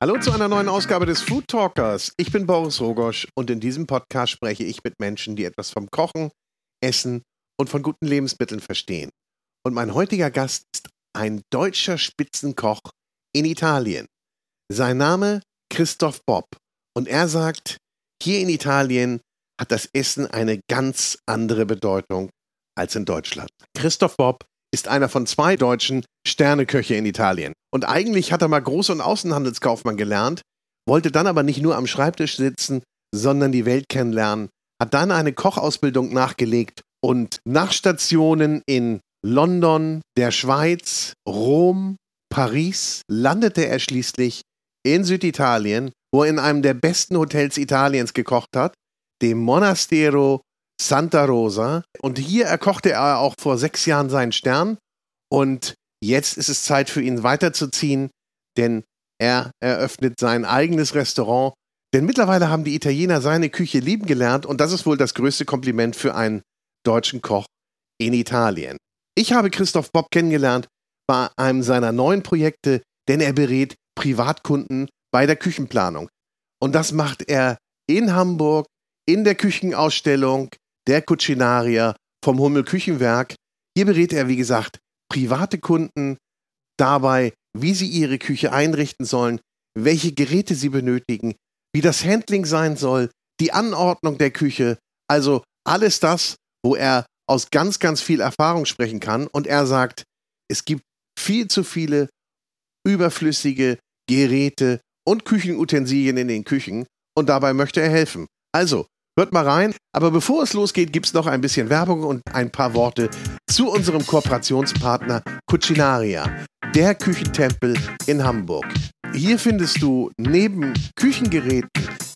Hallo zu einer neuen Ausgabe des Food Talkers. Ich bin Boris Rogosch und in diesem Podcast spreche ich mit Menschen, die etwas vom Kochen, Essen und von guten Lebensmitteln verstehen. Und mein heutiger Gast ist ein deutscher Spitzenkoch in Italien. Sein Name Christoph Bob. Und er sagt, hier in Italien hat das Essen eine ganz andere Bedeutung als in Deutschland. Christoph Bob ist einer von zwei deutschen Sterneköche in Italien. Und eigentlich hat er mal Groß- und Außenhandelskaufmann gelernt, wollte dann aber nicht nur am Schreibtisch sitzen, sondern die Welt kennenlernen, hat dann eine Kochausbildung nachgelegt und nach Stationen in London, der Schweiz, Rom, Paris landete er schließlich in Süditalien, wo er in einem der besten Hotels Italiens gekocht hat, dem Monastero Santa Rosa. Und hier erkochte er auch vor sechs Jahren seinen Stern. Und jetzt ist es Zeit für ihn weiterzuziehen, denn er eröffnet sein eigenes Restaurant. Denn mittlerweile haben die Italiener seine Küche lieben gelernt und das ist wohl das größte Kompliment für einen deutschen Koch in Italien. Ich habe Christoph Bob kennengelernt bei einem seiner neuen Projekte, denn er berät Privatkunden bei der Küchenplanung. Und das macht er in Hamburg in der Küchenausstellung der Cucinaria vom Hummel Küchenwerk. Hier berät er, wie gesagt, private Kunden dabei, wie sie ihre Küche einrichten sollen, welche Geräte sie benötigen, wie das Handling sein soll, die Anordnung der Küche, also alles das, wo er aus ganz, ganz viel Erfahrung sprechen kann. Und er sagt, es gibt viel zu viele überflüssige Geräte und Küchenutensilien in den Küchen und dabei möchte er helfen. Also, Hört mal rein. Aber bevor es losgeht, gibt es noch ein bisschen Werbung und ein paar Worte zu unserem Kooperationspartner Cucinaria, der Küchentempel in Hamburg. Hier findest du neben Küchengeräten,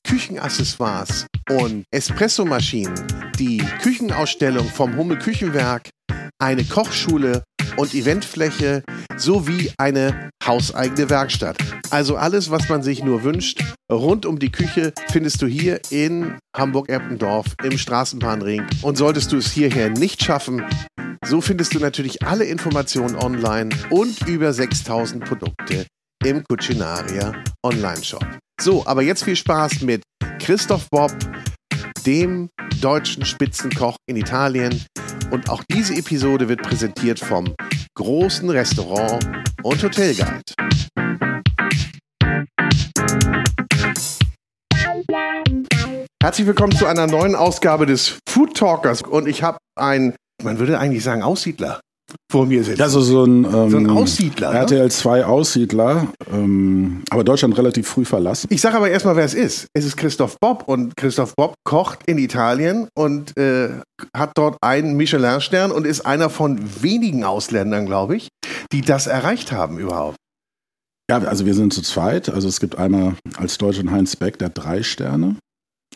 Küchenaccessoires und Espressomaschinen die Küchenausstellung vom Hummel Küchenwerk, eine Kochschule und Eventfläche sowie eine hauseigene Werkstatt. Also alles, was man sich nur wünscht, rund um die Küche findest du hier in Hamburg-Eppendorf im Straßenbahnring. Und solltest du es hierher nicht schaffen, so findest du natürlich alle Informationen online und über 6000 Produkte im Cucinaria Online-Shop. So, aber jetzt viel Spaß mit Christoph Bob, dem deutschen Spitzenkoch in Italien. Und auch diese Episode wird präsentiert vom großen Restaurant und Hotelguide. Herzlich willkommen zu einer neuen Ausgabe des Food Talkers. Und ich habe einen, man würde eigentlich sagen, Aussiedler vor mir sitzen. Also so ein, ähm, so ein Aussiedler. RTL 2 Aussiedler, ähm, aber Deutschland relativ früh verlassen. Ich sage aber erstmal, wer es ist. Es ist Christoph Bob und Christoph Bob kocht in Italien und äh, hat dort einen Michelin-Stern und ist einer von wenigen Ausländern, glaube ich, die das erreicht haben überhaupt. Ja, also wir sind zu zweit. Also es gibt einmal als Deutschen Heinz Beck, der drei Sterne,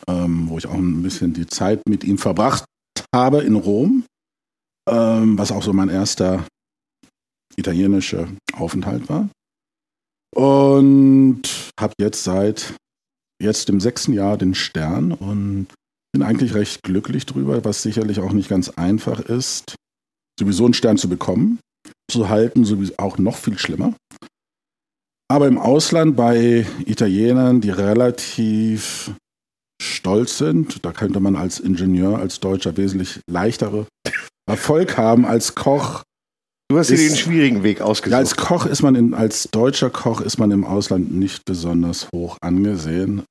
ähm, wo ich auch ein bisschen die Zeit mit ihm verbracht habe in Rom ähm, was auch so mein erster italienischer Aufenthalt war. Und habe jetzt seit jetzt im sechsten Jahr den Stern und bin eigentlich recht glücklich drüber, was sicherlich auch nicht ganz einfach ist, sowieso einen Stern zu bekommen, zu halten, sowieso auch noch viel schlimmer. Aber im Ausland bei Italienern, die relativ stolz sind, da könnte man als Ingenieur, als Deutscher wesentlich leichtere Erfolg haben als Koch. Du hast dir den schwierigen Weg ausgesucht. Ja, als Koch ist man in, als deutscher Koch ist man im Ausland nicht besonders hoch angesehen,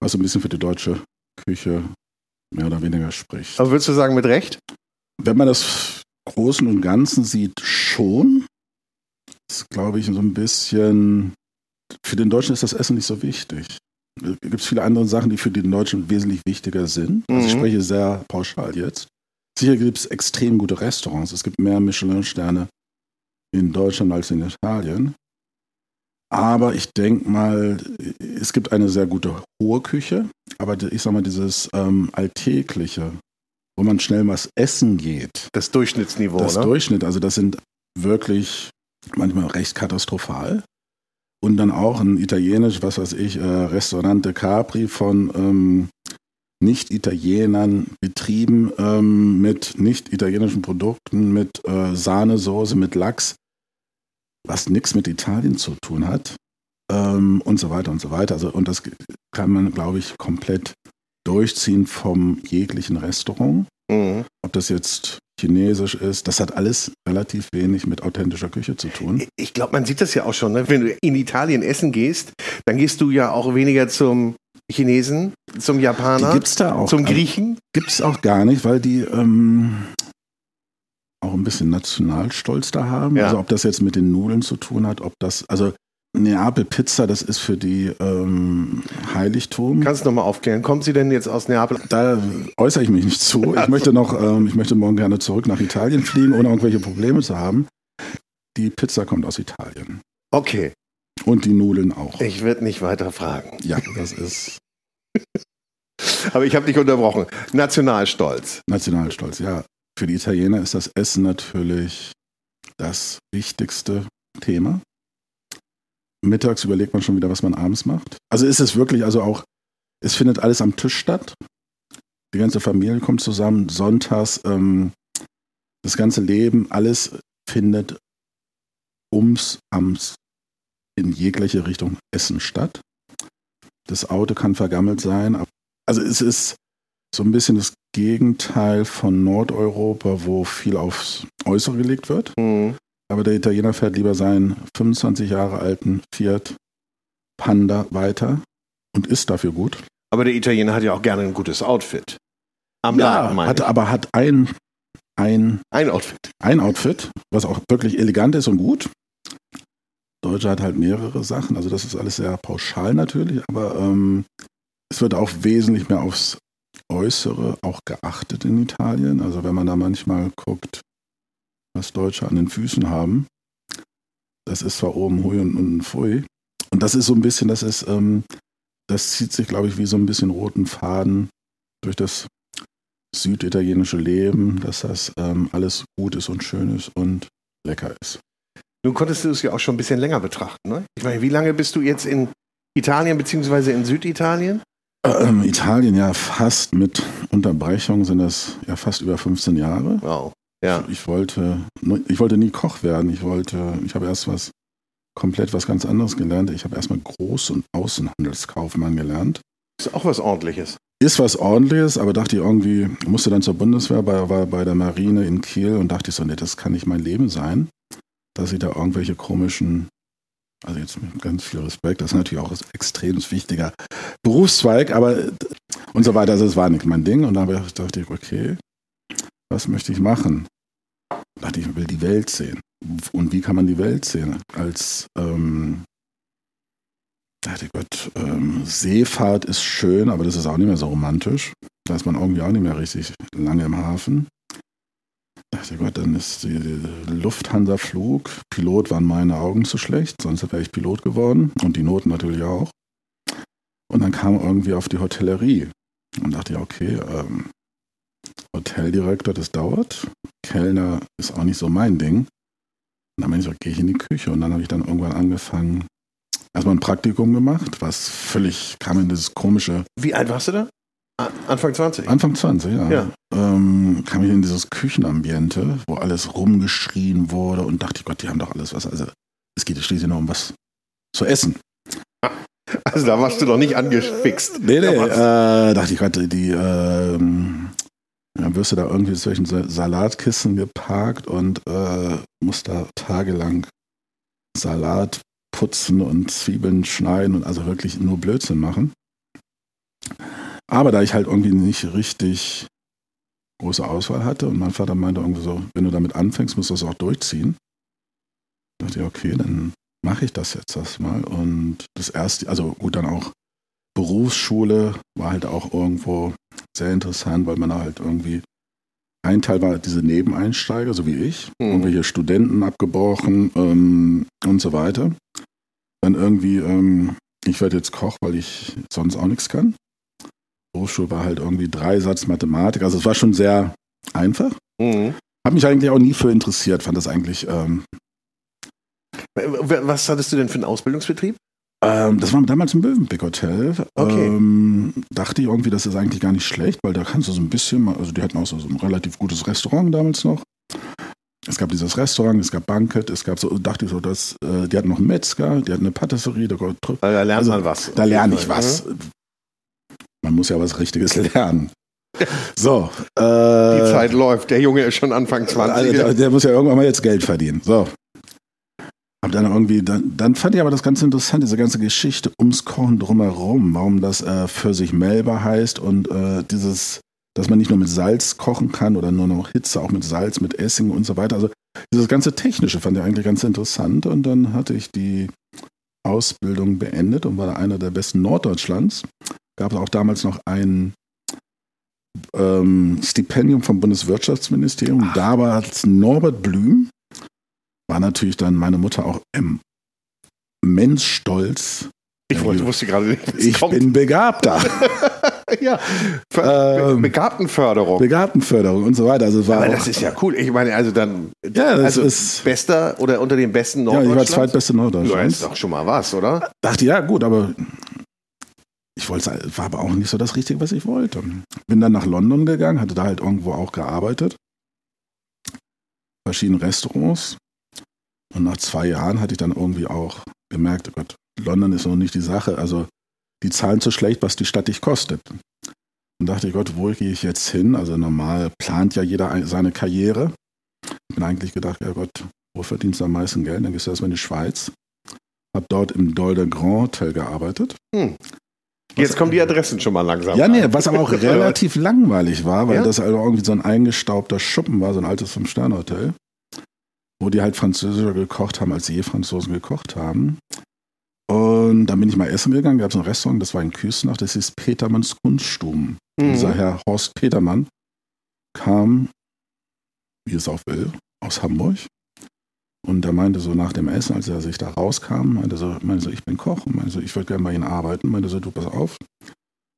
was ein bisschen für die deutsche Küche mehr oder weniger spricht. Aber würdest du sagen, mit Recht? Wenn man das Großen und Ganzen sieht, schon. Das ist, glaube ich, so ein bisschen. Für den Deutschen ist das Essen nicht so wichtig. Es gibt viele andere Sachen, die für den Deutschen wesentlich wichtiger sind. Also ich mhm. spreche sehr pauschal jetzt. Sicher gibt es extrem gute Restaurants. Es gibt mehr Michelin-Sterne in Deutschland als in Italien. Aber ich denke mal, es gibt eine sehr gute hohe Küche. Aber ich sag mal, dieses ähm, Alltägliche, wo man schnell was essen geht. Das Durchschnittsniveau, Das ne? Durchschnitt, also das sind wirklich manchmal recht katastrophal. Und dann auch ein italienisch, was weiß ich, äh, Restaurante Capri von ähm, nicht-Italienern betrieben ähm, mit nicht-italienischen Produkten, mit äh, Sahnesoße, mit Lachs, was nichts mit Italien zu tun hat. ähm, und so weiter und so weiter. Also, und das kann man, glaube ich, komplett durchziehen vom jeglichen Restaurant. Mhm. Ob das jetzt chinesisch ist, das hat alles relativ wenig mit authentischer Küche zu tun. Ich glaube, man sieht das ja auch schon. Ne? Wenn du in Italien essen gehst, dann gehst du ja auch weniger zum Chinesen, zum Japaner, gibt's da auch, zum Griechen. Gibt es auch gar nicht, weil die ähm, auch ein bisschen Nationalstolz da haben. Ja. Also ob das jetzt mit den Nudeln zu tun hat, ob das, also Neapel Pizza, das ist für die ähm, Heiligtum. Kannst du nochmal aufklären? Kommt sie denn jetzt aus Neapel? Da äußere ich mich nicht zu. Ich möchte noch, ähm, ich möchte morgen gerne zurück nach Italien fliegen, ohne irgendwelche Probleme zu haben. Die Pizza kommt aus Italien. Okay. Und die Nudeln auch. Ich werde nicht weiter fragen. Ja, das ist. Aber ich habe dich unterbrochen. Nationalstolz. Nationalstolz, ja. Für die Italiener ist das Essen natürlich das wichtigste Thema. Mittags überlegt man schon wieder, was man abends macht. Also ist es wirklich, also auch, es findet alles am Tisch statt. Die ganze Familie kommt zusammen, sonntags, ähm, das ganze Leben, alles findet ums, ams, in jegliche Richtung Essen statt. Das Auto kann vergammelt sein. Also es ist so ein bisschen das Gegenteil von Nordeuropa, wo viel aufs Äußere gelegt wird. Mhm. Aber der Italiener fährt lieber seinen 25 Jahre alten Fiat Panda weiter und ist dafür gut. Aber der Italiener hat ja auch gerne ein gutes Outfit. Am ja, Laden, hat, aber hat ein, ein, ein Outfit. Ein Outfit, was auch wirklich elegant ist und gut. Deutsche hat halt mehrere Sachen, also das ist alles sehr pauschal natürlich, aber ähm, es wird auch wesentlich mehr aufs Äußere auch geachtet in Italien. Also wenn man da manchmal guckt, was Deutsche an den Füßen haben. Das ist zwar oben Hui und unten Pfui. Und das ist so ein bisschen, das ist, ähm, das zieht sich, glaube ich, wie so ein bisschen roten Faden durch das süditalienische Leben, dass das ähm, alles gut ist und schön ist und lecker ist. Nun konntest du es ja auch schon ein bisschen länger betrachten, ne? Ich meine, wie lange bist du jetzt in Italien bzw. in Süditalien? Ähm, Italien ja fast mit Unterbrechung sind das ja fast über 15 Jahre. Wow. Ja. Ich wollte, ich wollte nie Koch werden. Ich wollte, ich habe erst was komplett was ganz anderes gelernt. Ich habe erstmal Groß- und Außenhandelskaufmann gelernt. Ist auch was ordentliches. Ist was ordentliches, aber dachte ich irgendwie, musste dann zur Bundeswehr, bei, war bei der Marine in Kiel und dachte ich so, nee, das kann nicht mein Leben sein, dass ich da irgendwelche komischen, also jetzt mit ganz viel Respekt, das ist natürlich auch ein extrem wichtiger Berufszweig, aber und so weiter, also es war nicht mein Ding und dann dachte ich, okay, was möchte ich machen? Ich dachte, ich will die Welt sehen. Und wie kann man die Welt sehen? Als, ähm, dachte Gott, ähm, Seefahrt ist schön, aber das ist auch nicht mehr so romantisch. Da ist man irgendwie auch nicht mehr richtig lange im Hafen. Dachte Gott, dann ist die, Lufthansa-Flug. Pilot waren meine Augen zu schlecht, sonst wäre ich Pilot geworden. Und die Noten natürlich auch. Und dann kam irgendwie auf die Hotellerie. Und dachte ich, okay, ähm, Hoteldirektor, das dauert. Kellner ist auch nicht so mein Ding. Und dann ich, gehe ich in die Küche. Und dann habe ich dann irgendwann angefangen, erstmal ein Praktikum gemacht, was völlig kam in dieses komische. Wie alt warst du da? Anfang 20? Anfang 20, ja. ja. Ähm, kam ich in dieses Küchenambiente, wo alles rumgeschrien wurde und dachte, Gott, die haben doch alles was. Also es geht schließlich nur um was zu essen. Also da warst du doch nicht angefixt. Nee, nee, äh, dachte ich gerade, die, äh, dann wirst du da irgendwie zwischen Salatkissen geparkt und äh, musst da tagelang Salat putzen und Zwiebeln schneiden und also wirklich nur Blödsinn machen. Aber da ich halt irgendwie nicht richtig große Auswahl hatte und mein Vater meinte irgendwie so, wenn du damit anfängst, musst du das auch durchziehen. Da dachte ich, okay, dann mache ich das jetzt erstmal. Und das erste, also gut, dann auch Berufsschule war halt auch irgendwo sehr interessant, weil man da halt irgendwie ein Teil war diese Nebeneinsteiger, so wie ich, mhm. irgendwelche Studenten abgebrochen ähm, und so weiter. Dann irgendwie, ähm, ich werde jetzt Koch, weil ich sonst auch nichts kann. Berufsschule war halt irgendwie Dreisatz Mathematik, also es war schon sehr einfach. Mhm. Habe mich eigentlich auch nie für interessiert, fand das eigentlich. Ähm, Was hattest du denn für einen Ausbildungsbetrieb? Ähm, das war damals im Mövenpick Hotel. Okay. Ähm, dachte ich irgendwie, das ist eigentlich gar nicht schlecht, weil da kannst du so ein bisschen, also die hatten auch so, ein relativ gutes Restaurant damals noch. es gab dieses Restaurant, es gab Banket, es gab so, dachte ich so, dass, äh, die hatten noch einen Metzger, die hatten eine Patisserie, da, da lernt also, man was. Da lerne ich was. Ne? Man muss ja was Richtiges lernen. So. Äh, die Zeit läuft. Der Junge ist schon Anfang 20. Also der, der, muss ja irgendwann mal jetzt Geld verdienen. So. Hab dann irgendwie, dann, dann, fand ich aber das ganz interessant, diese ganze Geschichte ums Kochen drumherum, warum das äh, für sich Melba heißt und äh, dieses, dass man nicht nur mit Salz kochen kann oder nur noch Hitze, auch mit Salz, mit Essing und so weiter. Also dieses ganze Technische fand ich eigentlich ganz interessant und dann hatte ich die Ausbildung beendet und war da einer der besten Norddeutschlands. Gab es auch damals noch ein ähm, Stipendium vom Bundeswirtschaftsministerium. Ach. Da war Norbert Blüm, war natürlich dann meine Mutter auch immens stolz. Ich wollte, wusste gerade nicht, ich kommt. bin Begabter. ja, ähm, Begabtenförderung. Begabtenförderung und so weiter. Also war Aber das ist ja cool. Ich meine, also dann, ja, das also ist bester oder unter den besten Norddeutschlands. Ja, ich war zweitbeste Norddeutschland. Das ist doch schon mal was, oder? Dachte, ja, gut, aber ich wollte, war aber auch nicht so das Richtige, was ich wollte. Bin dann nach London gegangen, hatte da halt irgendwo auch gearbeitet. Verschiedene Restaurants. Und nach zwei Jahren hatte ich dann irgendwie auch gemerkt, oh Gott, London ist noch nicht die Sache. Also die zahlen zu schlecht, was die Stadt dich kostet. Und dachte ich, Gott, wo gehe ich jetzt hin? Also normal plant ja jeder seine Karriere. Bin eigentlich gedacht, ja Gott, wo verdienst du am meisten Geld? Dann gehst du erstmal in die Schweiz. Hab dort im Dol de Grand Hotel gearbeitet. Hm. Jetzt kommen die Adressen schon mal langsam. Ja, nee, was aber auch relativ langweilig war, weil ja? das also irgendwie so ein eingestaubter Schuppen war, so ein altes Fünf-Sterne-Hotel, wo die halt französischer gekocht haben, als je Franzosen gekocht haben. Und dann bin ich mal essen gegangen, gab es ein Restaurant, das war in Küstenach, das ist Petermanns Kunststuben. Mhm. Dieser Herr Horst Petermann kam, wie es auch will, aus Hamburg. Und er meinte so nach dem Essen, als er sich da rauskam, meinte so, meinte so ich bin Koch und meinte so, ich würde gerne bei Ihnen arbeiten. Meinte so, du pass auf,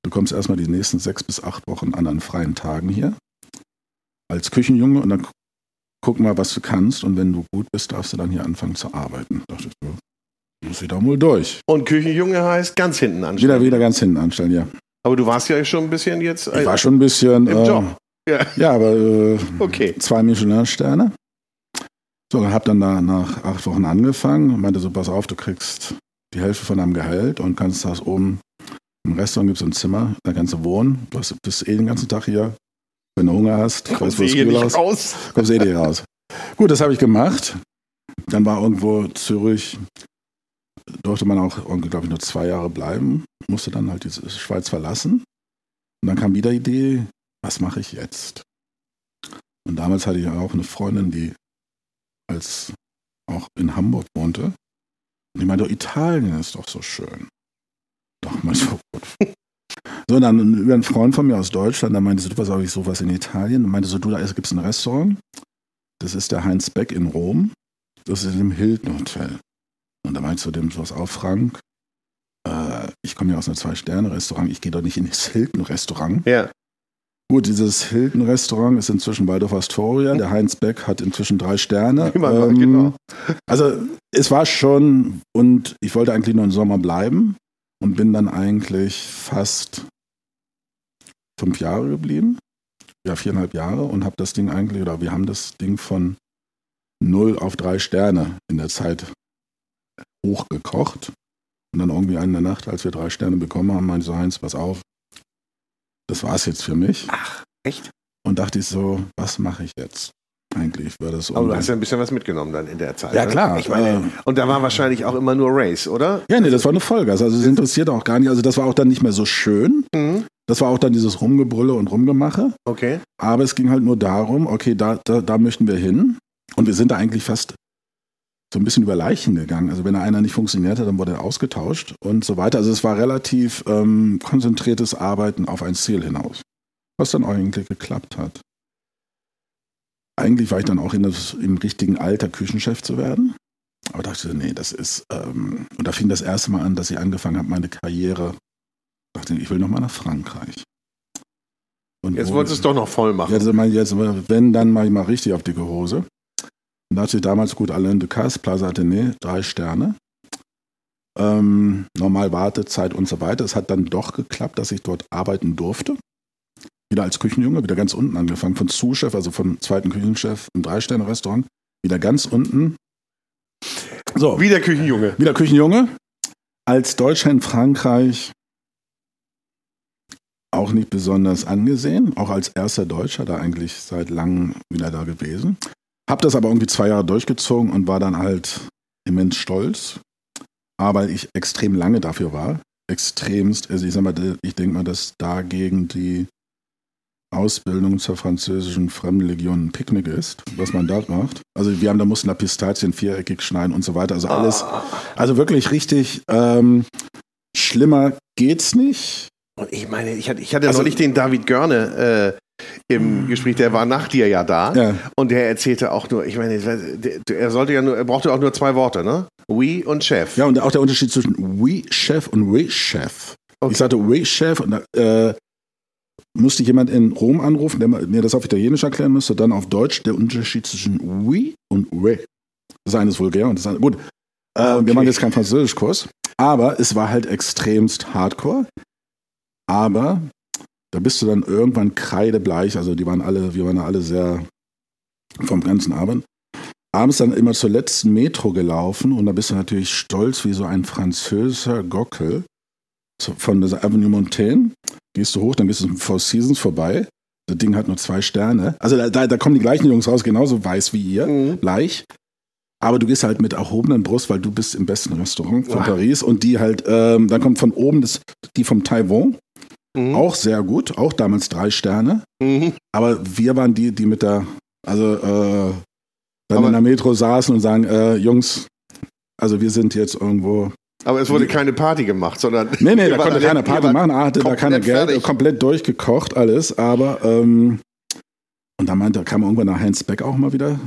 du kommst erstmal die nächsten sechs bis acht Wochen an an freien Tagen hier als Küchenjunge und dann guck mal, was du kannst. Und wenn du gut bist, darfst du dann hier anfangen zu arbeiten. Da dachte ich so, muss ich da wohl durch. Und Küchenjunge heißt ganz hinten anstellen. Wieder, wieder ganz hinten anstellen, ja. Aber du warst ja schon ein bisschen jetzt. ich war schon ein bisschen. Im äh, Job. Ja, ja aber äh, okay. zwei Michelin-Sterne. So, hab dann da nach acht Wochen angefangen und meinte so, pass auf, du kriegst die Hälfte von deinem Gehalt und kannst das oben im Restaurant gibt es ein Zimmer, da kannst du wohnen. Du bist eh den ganzen Tag hier. Wenn du Hunger hast, kommst du eh nicht raus. Kommst eh nicht raus. Gut, das habe ich gemacht. Dann war irgendwo Zürich durfte man auch, glaube ich, nur zwei Jahre bleiben, musste dann halt die Schweiz verlassen. Und dann kam wieder die Idee, was mache ich jetzt? Und damals hatte ich auch eine Freundin, die als auch in Hamburg wohnte. Und ich meinte, Italien ist doch so schön. Doch, mal so gut. So, dann über einen Freund von mir aus Deutschland, da meinte sie, du, was habe ich sowas in Italien? Und meinte so, du, da gibt es ein Restaurant. Das ist der Heinz Beck in Rom. Das ist im Hilton Hotel. Und da meinst du dem was auf, Frank? Äh, ich komme ja aus einem Zwei-Sterne-Restaurant, ich gehe doch nicht in das Hilton-Restaurant. Ja. Gut, dieses Hilton-Restaurant ist inzwischen Waldorf Astoria. Der Heinz Beck hat inzwischen drei Sterne. Ähm, genau. Also es war schon, und ich wollte eigentlich nur im Sommer bleiben und bin dann eigentlich fast fünf Jahre geblieben. Ja, viereinhalb Jahre und habe das Ding eigentlich, oder wir haben das Ding von null auf drei Sterne in der Zeit hochgekocht. Und dann irgendwie in der Nacht, als wir drei Sterne bekommen haben, meinte so Heinz, pass auf, das war es jetzt für mich. Ach, echt? Und dachte ich so, was mache ich jetzt? Eigentlich war das. Aber du hast ja ein bisschen was mitgenommen dann in der Zeit. Ja, ne? klar. Ich meine, äh, und da war wahrscheinlich auch immer nur Race, oder? Ja, nee, das war eine Folge. Also es interessiert auch gar nicht. Also das war auch dann nicht mehr so schön. Mhm. Das war auch dann dieses Rumgebrülle und Rumgemache. Okay. Aber es ging halt nur darum, okay, da, da, da möchten wir hin. Und wir sind da eigentlich fast so ein bisschen über Leichen gegangen. Also wenn einer nicht funktioniert hat, dann wurde er ausgetauscht und so weiter. Also es war relativ ähm, konzentriertes Arbeiten auf ein Ziel hinaus, was dann eigentlich geklappt hat. Eigentlich war ich dann auch das, im richtigen Alter, Küchenchef zu werden. Aber dachte, nee, das ist, ähm, und da fing das erste Mal an, dass ich angefangen habe, meine Karriere, dachte, ich will nochmal nach Frankreich. Und jetzt wolltest du es doch noch voll machen. Jetzt, jetzt, wenn, dann mache ich mal richtig auf dicke Hose. Und da hatte damals gut Alain Ducasse, Plaza Athénée, drei Sterne. Ähm, normal Wartezeit und so weiter. Es hat dann doch geklappt, dass ich dort arbeiten durfte. Wieder als Küchenjunge, wieder ganz unten angefangen, von Zuschef, also vom zweiten Küchenchef im Drei-Sterne-Restaurant, wieder ganz unten. So. Wie der Küchenjunge. Wie der Küchenjunge. Als Deutscher in Frankreich auch nicht besonders angesehen, auch als erster Deutscher, da eigentlich seit langem wieder da gewesen. Hab das aber irgendwie zwei Jahre durchgezogen und war dann halt immens stolz, aber ich extrem lange dafür war. Extremst, also ich sag mal, ich denke mal, dass dagegen die Ausbildung zur französischen Fremdenlegion ein Picknick ist, was man dort macht. Also wir haben da mussten da Pistazien viereckig schneiden und so weiter. Also alles, also wirklich richtig ähm, schlimmer geht's nicht. Und ich meine, ich hatte, ich hatte also, neulich den David Görne äh, im Gespräch, der war nach dir ja da ja. und der erzählte auch nur, ich meine, er sollte ja nur, er brauchte auch nur zwei Worte, ne? We und Chef. Ja, und auch der Unterschied zwischen We Chef und We Chef. Okay. Ich sagte We Chef und äh, musste jemand in Rom anrufen, der mir das auf Italienisch erklären müsste, dann auf Deutsch der Unterschied zwischen We und We. Das eine ist vulgär und das andere, gut. Äh, okay. Wir machen jetzt keinen Französischkurs, aber es war halt extremst hardcore. Aber da bist du dann irgendwann kreidebleich, also die waren alle, wir waren alle sehr vom ganzen Abend. Abends dann immer zur letzten Metro gelaufen und da bist du natürlich stolz wie so ein französischer Gockel von der Avenue Montaigne. Gehst du hoch, dann gehst du zum Four Seasons vorbei. Das Ding hat nur zwei Sterne. Also da, da, da kommen die gleichen Jungs raus, genauso weiß wie ihr, mhm. gleich. Aber du gehst halt mit erhobenen Brust, weil du bist im besten Restaurant von. Paris und die halt, ähm, dann kommt von oben das, die vom Taiwan. Mhm. Auch sehr gut, auch damals drei Sterne. Mhm. Aber wir waren die, die mit der, also äh, dann aber in der Metro saßen und sagen, äh, Jungs, also wir sind jetzt irgendwo. Aber es wurde keine Party gemacht, sondern. Nee, nee, da konnte keiner Party machen, er hatte da keine Geld, fertig. komplett durchgekocht alles, aber ähm, und da meinte, kam irgendwann nach Heinz Beck auch mal wieder.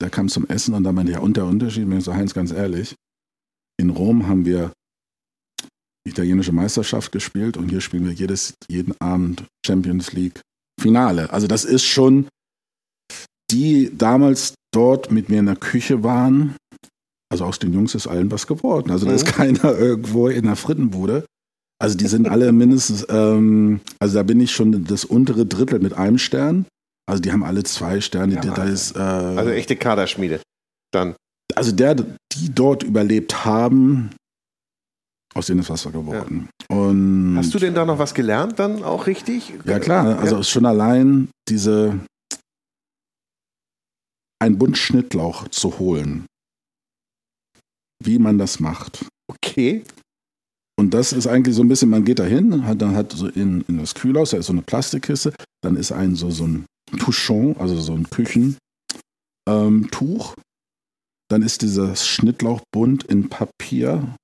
Der kam zum Essen und da meinte, ja, und der Unterschied, mir so Heinz, ganz ehrlich, in Rom haben wir italienische Meisterschaft gespielt und hier spielen wir jedes, jeden Abend Champions League Finale. Also das ist schon, die damals dort mit mir in der Küche waren, also aus den Jungs ist allen was geworden. Also da ist mhm. keiner irgendwo in der Frittenbude. Also die sind alle mindestens, ähm, also da bin ich schon das untere Drittel mit einem Stern. Also die haben alle zwei Sterne. Ja, da ist, äh, also echte Kaderschmiede. Dann. Also der, die dort überlebt haben, aus denen ist Wasser geworden. Ja. Und Hast du denn da noch was gelernt dann auch richtig? Ja klar, also ja. schon allein diese ein Bund Schnittlauch zu holen, wie man das macht. Okay. Und das ist eigentlich so ein bisschen, man geht da hin, hat dann hat so in, in das Kühlhaus, da ist so eine Plastikkiste, dann ist ein so, so ein Touchon, also so ein Küchentuch. Ähm, dann ist dieser Schnittlauchbund in Papier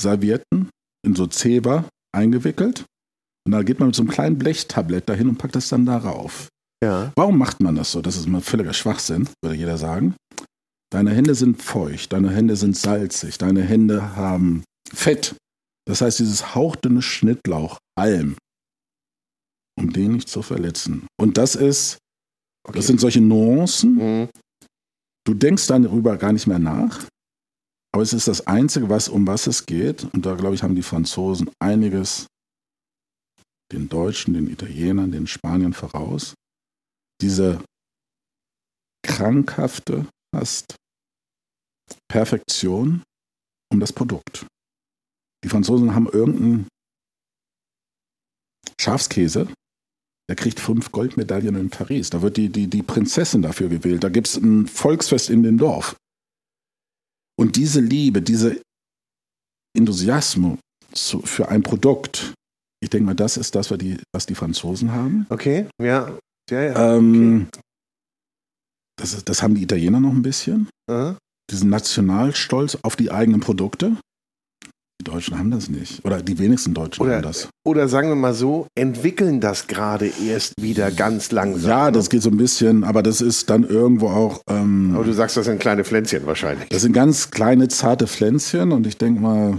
Servietten in so Zebra eingewickelt. Und da geht man mit so einem kleinen Blechtablett dahin und packt das dann darauf. Ja. Warum macht man das so? Das ist mal völliger Schwachsinn, würde jeder sagen. Deine Hände sind feucht, deine Hände sind salzig, deine Hände haben Fett. Das heißt, dieses hauchdünne Schnittlauch, Alm, um den nicht zu verletzen. Und das ist, okay. das sind solche Nuancen. Mhm. Du denkst darüber gar nicht mehr nach. Aber es ist das Einzige, was, um was es geht. Und da, glaube ich, haben die Franzosen einiges den Deutschen, den Italienern, den Spaniern voraus. Diese krankhafte, fast Perfektion um das Produkt. Die Franzosen haben irgendeinen Schafskäse, der kriegt fünf Goldmedaillen in Paris. Da wird die, die, die Prinzessin dafür gewählt. Da gibt es ein Volksfest in dem Dorf. Und diese Liebe, diese Enthusiasmus für ein Produkt, ich denke mal, das ist das, was die, was die Franzosen haben. Okay, ja. ja, ja. Ähm, okay. das, das haben die Italiener noch ein bisschen. Uh Diesen Nationalstolz auf die eigenen Produkte. Die Deutschen haben das nicht. Oder die wenigsten Deutschen oder, haben das. Oder sagen wir mal so, entwickeln das gerade erst wieder ganz langsam. Ja, das geht so ein bisschen, aber das ist dann irgendwo auch. Ähm, aber du sagst, das sind kleine Pflänzchen wahrscheinlich. Das sind ganz kleine, zarte Pflänzchen und ich denke mal,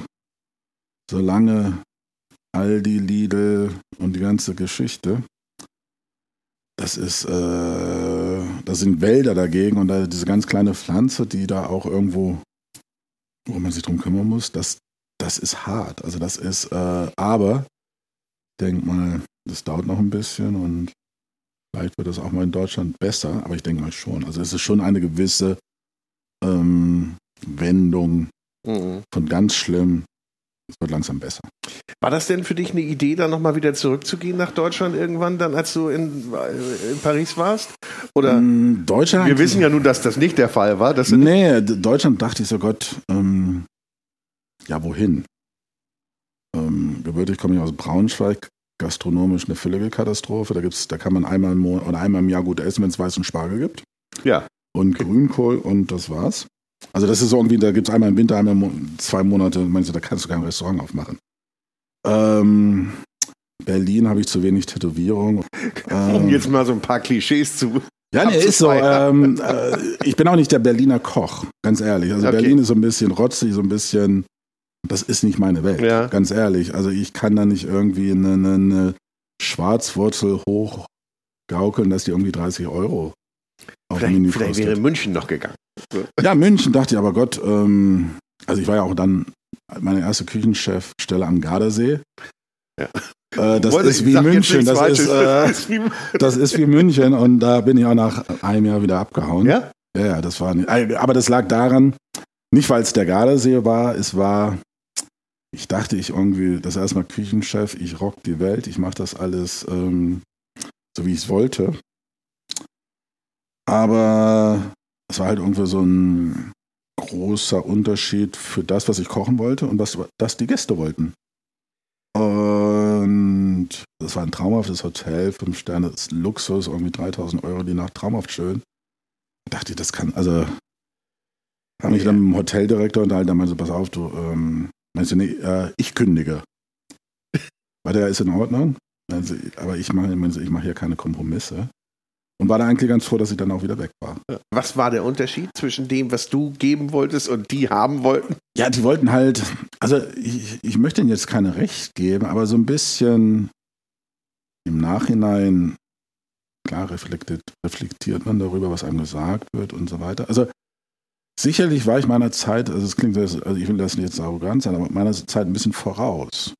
solange Aldi, Lidl und die ganze Geschichte, das ist, äh, das sind Wälder dagegen und da diese ganz kleine Pflanze, die da auch irgendwo, wo man sich drum kümmern muss, das, das ist hart. Also das ist, äh, aber denk mal, das dauert noch ein bisschen und Vielleicht wird das auch mal in Deutschland besser, aber ich denke mal schon. Also es ist schon eine gewisse ähm, Wendung mhm. von ganz schlimm. Es wird langsam besser. War das denn für dich eine Idee, dann nochmal wieder zurückzugehen nach Deutschland irgendwann, dann als du in, äh, in Paris warst? Oder mm, Deutschland? Wir wissen ja nun, dass das nicht der Fall war. Dass nee, Deutschland dachte ich so, Gott, ähm, ja, wohin? Ähm, gebürtig komme ich aus Braunschweig, gastronomisch eine völlige Katastrophe. Da, gibt's, da kann man einmal im, Monat, oder einmal im Jahr gut essen, wenn es weißen Spargel gibt. Ja. Und Grünkohl und das war's. Also das ist irgendwie, da gibt es einmal im Winter, einmal im, zwei Monate, meinst du, da kannst du kein Restaurant aufmachen. Ähm, Berlin habe ich zu wenig Tätowierung. Ähm, um jetzt mal so ein paar Klischees zu. Ja, nee, ist so. Ähm, äh, ich bin auch nicht der Berliner Koch, ganz ehrlich. Also okay. Berlin ist so ein bisschen rotzig, so ein bisschen. Das ist nicht meine Welt, ja. ganz ehrlich. Also ich kann da nicht irgendwie eine, eine Schwarzwurzel hochgaukeln, dass die irgendwie 30 Euro auf vielleicht, Menü vielleicht wäre München noch gegangen. Ja, München dachte ich, aber Gott, ähm, also ich war ja auch dann meine erste Küchenchefstelle am Gardasee. Ja. Äh, das ist wie München. Das ist, äh, das ist wie München und da bin ich auch nach einem Jahr wieder abgehauen. Ja? Ja, ja, das war nicht. Äh, aber das lag daran, nicht weil es der Gardasee war, es war, ich dachte ich irgendwie, das erstmal Küchenchef, ich rock die Welt, ich mache das alles ähm, so wie ich es wollte. Aber es war halt irgendwie so ein großer Unterschied für das, was ich kochen wollte und was das die Gäste wollten. Und das war ein traumhaftes Hotel, fünf Sterne, Luxus, irgendwie 3000 Euro die Nacht, traumhaft schön. Ich dachte, das kann, also, habe mich dann mit dem Hoteldirektor unterhalten, da meinte so, pass auf, du, ähm, meinst du, nee, äh, ich kündige. Weil der ist in Ordnung, also, aber ich mache ich mach hier keine Kompromisse. Und war da eigentlich ganz froh, dass ich dann auch wieder weg war. Was war der Unterschied zwischen dem, was du geben wolltest und die haben wollten? Ja, die wollten halt, also ich, ich möchte ihnen jetzt keine Recht geben, aber so ein bisschen im Nachhinein, klar reflektiert, reflektiert man darüber, was einem gesagt wird und so weiter. Also sicherlich war ich meiner Zeit, also es klingt, also ich will das nicht jetzt arrogant sein, aber meiner Zeit ein bisschen voraus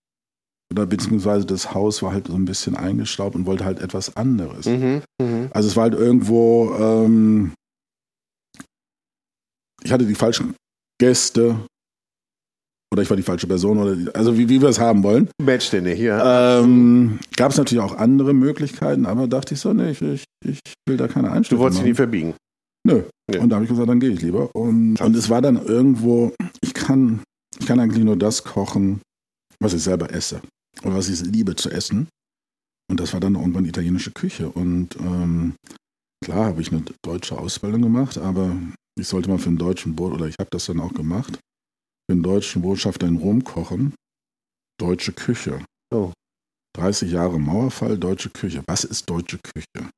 oder beziehungsweise das Haus war halt so ein bisschen eingestaubt und wollte halt etwas anderes. Mhm, mh. Also es war halt irgendwo, ähm, ich hatte die falschen Gäste oder ich war die falsche Person oder also wie, wie wir es haben wollen. Match denn nicht, ja. Ähm, Gab es natürlich auch andere Möglichkeiten, aber dachte ich so, nee, ich, ich, ich will da keine Einstellung. Du wolltest sie nie verbiegen. Nö. Ja. Und da habe ich gesagt, dann gehe ich lieber. Und, und es war dann irgendwo, ich kann, ich kann eigentlich nur das kochen, was ich selber esse oder was ich liebe zu essen. Und das war dann irgendwann italienische Küche. Und ähm, klar habe ich eine deutsche Ausbildung gemacht, aber ich sollte mal für einen deutschen Boot, oder ich habe das dann auch gemacht, für einen deutschen Botschafter in Rom kochen. Deutsche Küche. Oh. 30 Jahre Mauerfall, deutsche Küche. Was ist deutsche Küche?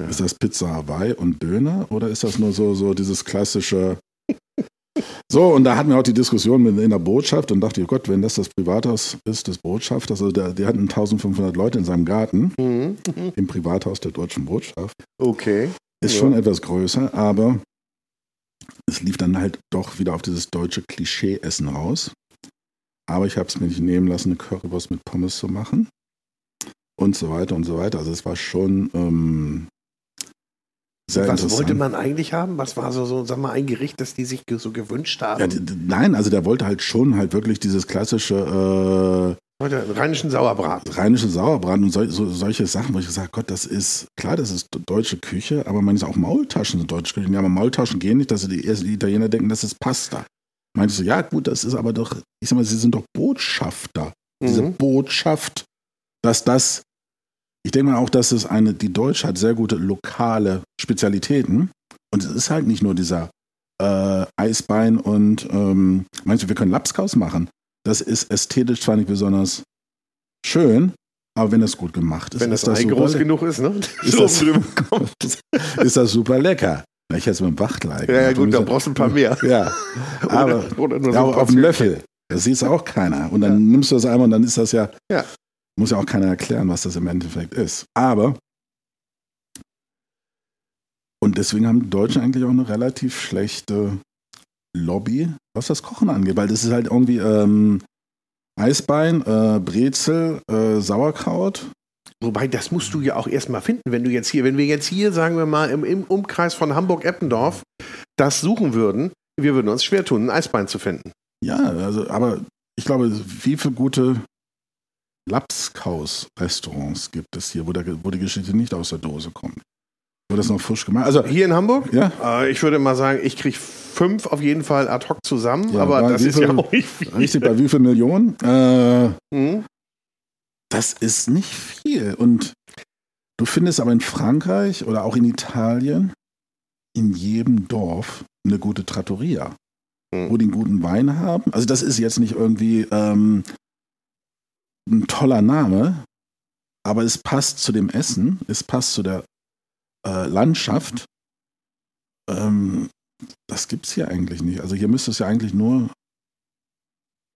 Ja. Ist das Pizza Hawaii und Döner oder ist das nur so, so dieses klassische so, und da hatten wir auch die Diskussion mit, in der Botschaft und dachte, oh Gott, wenn das das Privathaus ist des Botschafters, also der, die hatten 1500 Leute in seinem Garten, mhm. im Privathaus der deutschen Botschaft. Okay. Ist ja. schon etwas größer, aber es lief dann halt doch wieder auf dieses deutsche Klischee-Essen raus. Aber ich habe es mir nicht nehmen lassen, eine Currywurst mit Pommes zu machen. Und so weiter und so weiter. Also es war schon ähm, was wollte man eigentlich haben? Was war so, so, sag mal, ein Gericht, das die sich so gewünscht haben? Ja, nein, also der wollte halt schon halt wirklich dieses klassische äh, rheinischen Sauerbraten. Rheinischen Sauerbraten und so, so, solche Sachen, wo ich gesagt Gott, das ist, klar, das ist deutsche Küche, aber man ist auch Maultaschen sind deutsche Küche. Ja, aber Maultaschen gehen nicht, dass die, die Italiener denken, das ist Pasta. Meinte ich so, ja gut, das ist aber doch, ich sag mal, sie sind doch Botschafter. Mhm. Diese Botschaft, dass das ich denke mal auch, dass es eine, die Deutsche hat sehr gute lokale Spezialitäten. Und es ist halt nicht nur dieser äh, Eisbein und ähm, meinst du, wir können Lapskaus machen? Das ist ästhetisch zwar nicht besonders schön, aber wenn es gut gemacht ist, wenn ist das, das groß genug ist, ne? Ist das, ist das super lecker. Ich hätte es mit dem Wachtel Ja, ja gut, da brauchst du ein paar mehr. Ja, aber oder, oder nur ja, so auf dem Löffel. Das sieht auch keiner. Und dann ja. nimmst du das einmal und dann ist das ja, ja. Muss ja auch keiner erklären, was das im Endeffekt ist. Aber, und deswegen haben die Deutschen eigentlich auch eine relativ schlechte Lobby, was das Kochen angeht, weil das ist halt irgendwie ähm, Eisbein, äh, Brezel, äh, Sauerkraut Wobei, das musst du ja auch erstmal finden, wenn du jetzt hier, wenn wir jetzt hier, sagen wir mal, im, im Umkreis von Hamburg-Eppendorf das suchen würden, wir würden uns schwer tun, ein Eisbein zu finden. Ja, also, aber ich glaube, wie viele gute Lapskaus-Restaurants gibt es hier, wo, der, wo die Geschichte nicht aus der Dose kommt? Wo das noch frisch gemacht Also hier in Hamburg? Ja. Äh, ich würde mal sagen, ich kriege fünf auf jeden Fall ad hoc zusammen, Ja, aber das ist viel- ja auch nicht viel. richtig bei wie viel Millionen? Äh, Mhm. das ist nicht viel. Und du findest aber in Frankreich oder auch in Italien in jedem Dorf eine gute Trattoria, Hm. wo die einen guten Wein haben. Also das ist jetzt nicht irgendwie ähm, ein toller Name, aber es passt zu dem Essen, es passt zu der äh, Landschaft. Ähm, das gibt es hier eigentlich nicht. Also hier müsste es ja eigentlich nur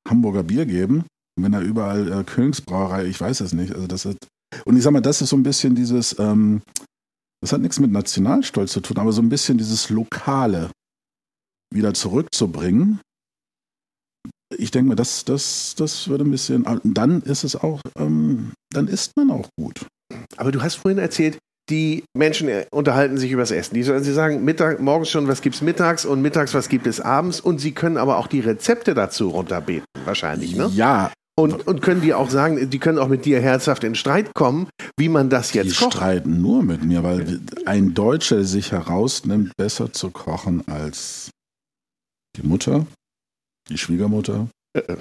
Hamburger Bier geben. Und wenn da überall äh, Königsbrauerei, ich weiß es nicht. Also das ist, und ich sag mal, das ist so ein bisschen dieses, ähm, das hat nichts mit Nationalstolz zu tun, aber so ein bisschen dieses Lokale wieder zurückzubringen. Ich denke mal, das, das, das würde ein bisschen, dann ist es auch, ähm, dann isst man auch gut. Aber du hast vorhin erzählt, die Menschen äh, unterhalten sich über das Essen. Die, sollen- sie sagen Mittag, morgens schon, was gibt es mittags und mittags, was gibt es abends. Und sie können aber auch die Rezepte dazu runterbeten, wahrscheinlich, ne? Ja, Und, und können die auch sagen, die können auch mit dir herzhaft in Streit kommen, wie man das die jetzt kocht. streiten nur mit mir, weil ein Deutscher sich herausnimmt, besser zu kochen als die Mutter, die Schwiegermutter äh,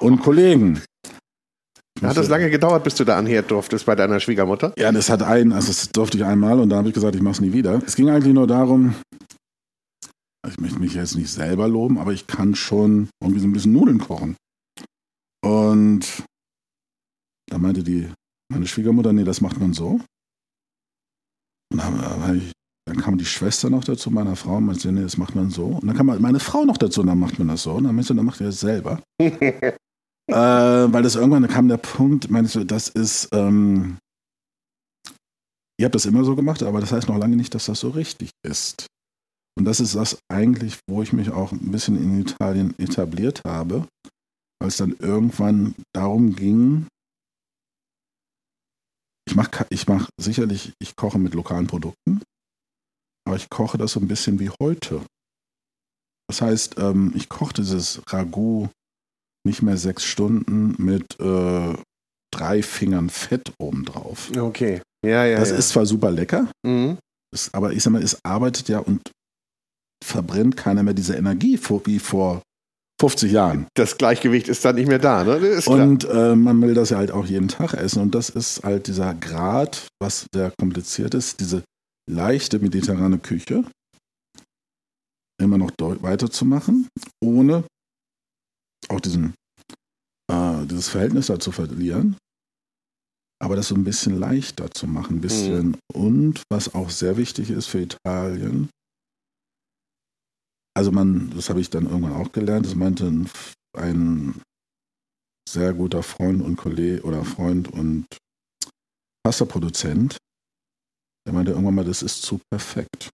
und Kollegen. Hat das lange gedauert, bis du da anhört durftest bei deiner Schwiegermutter? Ja, das hat einen, also das durfte ich einmal und dann habe ich gesagt, ich mache es nie wieder. Es ging eigentlich nur darum, ich möchte mich jetzt nicht selber loben, aber ich kann schon irgendwie so ein bisschen Nudeln kochen. Und da meinte die, meine Schwiegermutter, nee, das macht man so. Und dann, hab ich, dann kam die Schwester noch dazu, meiner Frau, und meinte, nee, das macht man so. Und dann kam meine Frau noch dazu, und dann macht man das so. Und dann meinte sie, dann macht ihr das selber. äh, weil das irgendwann kam der Punkt, meinst du, das ist, ähm, ihr habt das immer so gemacht, aber das heißt noch lange nicht, dass das so richtig ist. Und das ist das eigentlich, wo ich mich auch ein bisschen in Italien etabliert habe, weil es dann irgendwann darum ging, ich mache ich mach sicherlich, ich koche mit lokalen Produkten, aber ich koche das so ein bisschen wie heute. Das heißt, ähm, ich koche dieses Ragout nicht mehr sechs Stunden mit äh, drei Fingern Fett obendrauf. Okay. Ja, ja. Das ja. ist zwar super lecker, Mhm. es, aber ich sag mal, es arbeitet ja und verbrennt keiner mehr diese Energie vor, wie vor 50 Jahren. Das Gleichgewicht ist dann nicht mehr da, ne? Ist. Und äh, man will das ja halt auch jeden Tag essen. Und das ist halt dieser Grad, was sehr kompliziert ist, diese leichte mediterrane Küche immer noch weiterzumachen, ohne auch diesen, äh, dieses Verhältnis da zu verlieren. Aber das so ein bisschen leichter zu machen, ein bisschen. Und was auch sehr wichtig ist für Italien, also man, das habe ich dann irgendwann auch gelernt, das meinte ein, ein sehr guter Freund und Kollege oder Freund und Pasta-Produzent, der meinte irgendwann mal, das ist zu perfekt.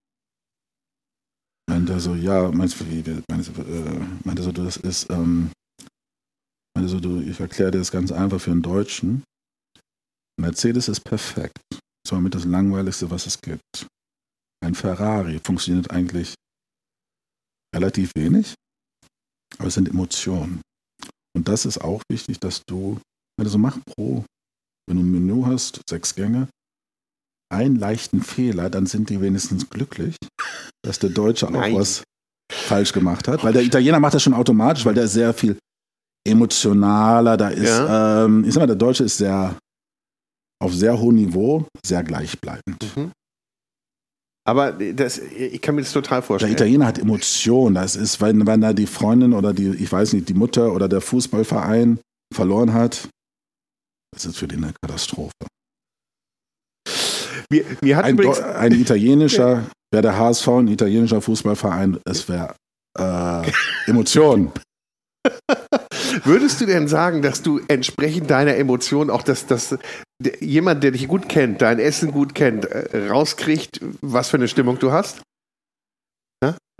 Meinte er so, ja, meinst du, wie, meinte, äh, meinte so, das ist, ähm, meinte so, du, ich erkläre dir das ganz einfach für einen Deutschen. Mercedes ist perfekt. Aber mit das langweiligste, was es gibt. Ein Ferrari funktioniert eigentlich relativ wenig, aber es sind Emotionen. Und das ist auch wichtig, dass du, wenn du so mach pro, wenn du ein Menü hast, sechs Gänge, einen leichten Fehler, dann sind die wenigstens glücklich, dass der Deutsche auch Nein. was falsch gemacht hat. Weil der Italiener macht das schon automatisch, weil der ist sehr viel emotionaler, da ist, Ja. ähm, ich sag mal, der Deutsche ist sehr auf sehr hohem Niveau, sehr gleichbleibend. Mhm. Aber das, ich kann mir das total Der vorstellen. Italiener hat Emotionen. Das ist, wenn, wenn da die Freundin oder die, ich weiß nicht, die Mutter oder der Fußballverein verloren hat, das ist für die eine Katastrophe. Mir, mir Ein, ein italienischer, wäre der HSV ein italienischer Fußballverein, es wäre äh, Emotion. würdest du denn sagen, dass du entsprechend deiner Emotionen auch, dass, dass jemand, der dich gut kennt, dein Essen gut kennt, äh, rauskriegt, was für eine Stimmung du hast?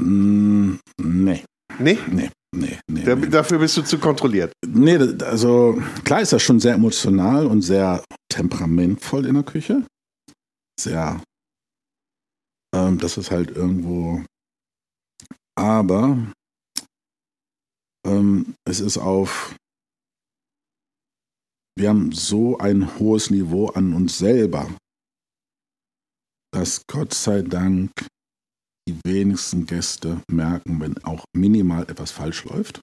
Mm, nee, Nee? nee. nee, nee, Da, nee. Dafür bist du zu kontrolliert. Nee, also klar ist das schon sehr emotional und sehr temperamentvoll in der Küche. Sehr. Ähm, das ist halt irgendwo. Aber ähm, es ist auf. Wir haben so ein hohes Niveau an uns selber, dass Gott sei Dank die wenigsten Gäste merken, wenn auch minimal etwas falsch läuft.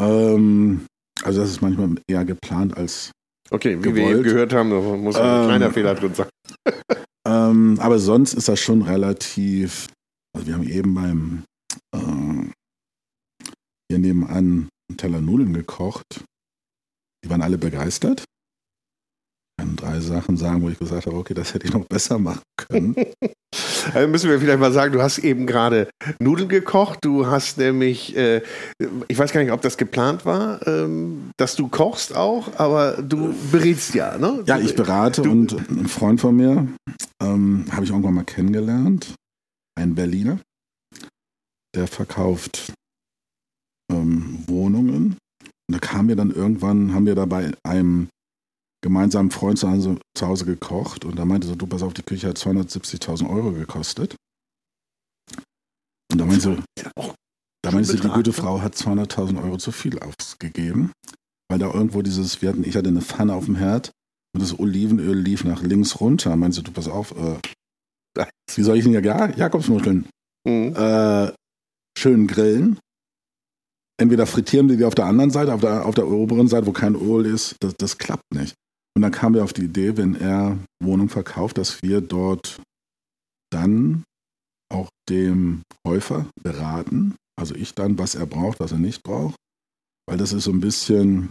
Ähm, also das ist manchmal eher geplant als. Okay, wie wir Gewollt. eben gehört haben, muss ein Ähm, kleiner Fehler drin sein. Ähm, aber sonst ist das schon relativ. Also wir haben eben beim äh, hier nebenan einen Teller Nudeln gekocht. Die waren alle begeistert. Kann drei Sachen sagen, wo ich gesagt habe, okay, das hätte ich noch besser machen können. Also müssen wir vielleicht mal sagen, du hast eben gerade Nudeln gekocht. Du hast nämlich, äh, ich weiß gar nicht, ob das geplant war, ähm, dass du kochst auch, aber du berätst ja, ne? Ja, ich berate Du- und ein Freund von mir ähm, habe ich irgendwann mal kennengelernt, ein Berliner, der verkauft ähm, Wohnungen. Und da kam mir dann irgendwann, haben wir da bei einem gemeinsamen Freund zu Hause, zu Hause gekocht und da meinte so, du pass auf, die Küche hat 270.000 Euro gekostet. Und da meinte so, da meinte sie, die gute ne? Frau hat 200.000 Euro zu viel ausgegeben, weil da irgendwo dieses, wir hatten, ich hatte eine Pfanne auf dem Herd und das Olivenöl lief nach links runter. Meinte sie, du pass auf, äh, wie soll ich denn ja Jakobsmuscheln Mhm. äh, schön grillen? Entweder frittieren wir die auf der anderen Seite, auf der, auf der oberen Seite, wo kein Öl ist, das, das klappt nicht. Und dann kamen wir auf die Idee, wenn er Wohnung verkauft, dass wir dort dann auch dem Käufer beraten, also ich dann, was er braucht, was er nicht braucht, weil das ist so ein bisschen,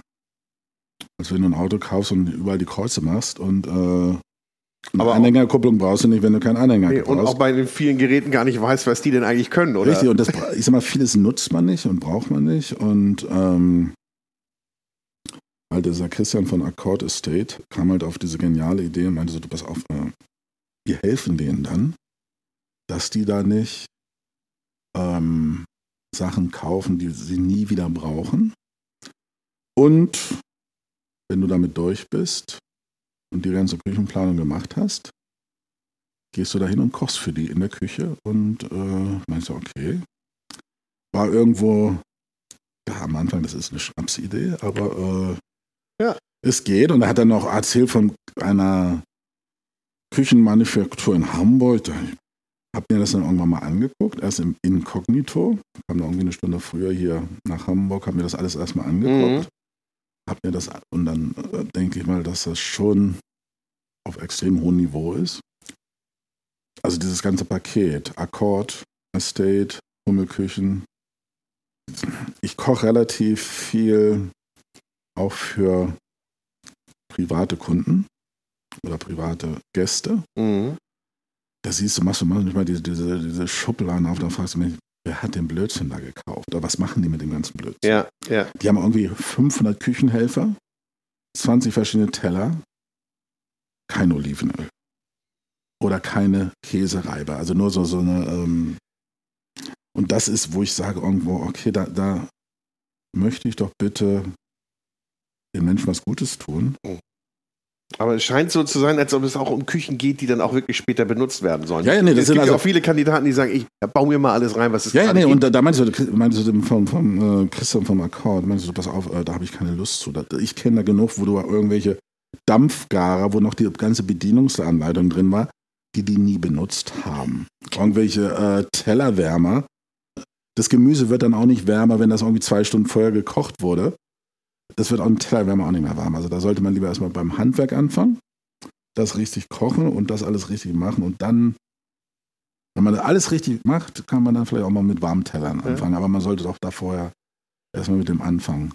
als wenn du ein Auto kaufst und überall die Kreuze machst und äh, eine Aber Anhängerkupplung brauchst du nicht, wenn du keinen Anhänger Nee, und brauchst. auch bei den vielen Geräten gar nicht weiß, was die denn eigentlich können, oder? Richtig, und das, ich sag mal, vieles nutzt man nicht und braucht man nicht. Und ähm, weil dieser Christian von Accord Estate kam halt auf diese geniale Idee und meinte so, du pass auf, äh, wir helfen denen dann, dass die da nicht ähm, Sachen kaufen, die sie nie wieder brauchen. Und wenn du damit durch bist und die ganze Küchenplanung gemacht hast, gehst du dahin und kochst für die in der Küche und äh, meinst du, okay. War irgendwo, ja, am Anfang, das ist eine Schnapsidee, aber äh, Ja. es geht. Und er hat dann noch erzählt von einer Küchenmanufaktur in Hamburg. Da hab mir das dann irgendwann mal angeguckt, erst im Inkognito. Kam da irgendwie eine Stunde früher hier nach Hamburg, hab mir das alles erstmal angeguckt. Mhm. Hab mir das, und dann äh, denke ich mal, dass das schon auf extrem hohem Niveau ist. Also dieses ganze Paket, Akkord, Estate, Hummelküchen. Ich koche relativ viel auch für private Kunden oder private Gäste. Mhm. Da siehst du, machst du manchmal diese, diese, diese Schubladen auf, dann fragst du mich, wer hat den Blödsinn da gekauft? Oder was machen die mit dem ganzen Blödsinn? Ja, ja. Die haben irgendwie 500 Küchenhelfer, 20 verschiedene Teller, kein Olivenöl. Oder keine Käsereibe. Also nur so, so eine. Ähm und das ist, wo ich sage irgendwo, okay, da, da möchte ich doch bitte den Menschen was Gutes tun. Aber es scheint so zu sein, als ob es auch um Küchen geht, die dann auch wirklich später benutzt werden sollen. Ja, ja, nee, das es sind gibt ja also- auch viele Kandidaten, die sagen, ich baue mir mal alles rein, was es Ja, ja, nee, gibt. und da, da meinst du, meinst du vom, vom äh, Christian vom Akkord, meinst du, pass auf, äh, da habe ich keine Lust zu. Da, ich kenne da genug, wo du irgendwelche Dampfgarer, wo noch die ganze Bedienungsanleitung drin war, die die nie benutzt haben. Irgendwelche äh, Tellerwärmer. Das Gemüse wird dann auch nicht wärmer, wenn das irgendwie zwei Stunden vorher gekocht wurde. Das wird auch ein Tellerwärmer auch nicht mehr warm. Also da sollte man lieber erstmal beim Handwerk anfangen, das richtig kochen und das alles richtig machen und dann, wenn man alles richtig macht, kann man dann vielleicht auch mal mit warmen Tellern Ja. anfangen. Aber man sollte doch da vorher erstmal mit dem anfangen.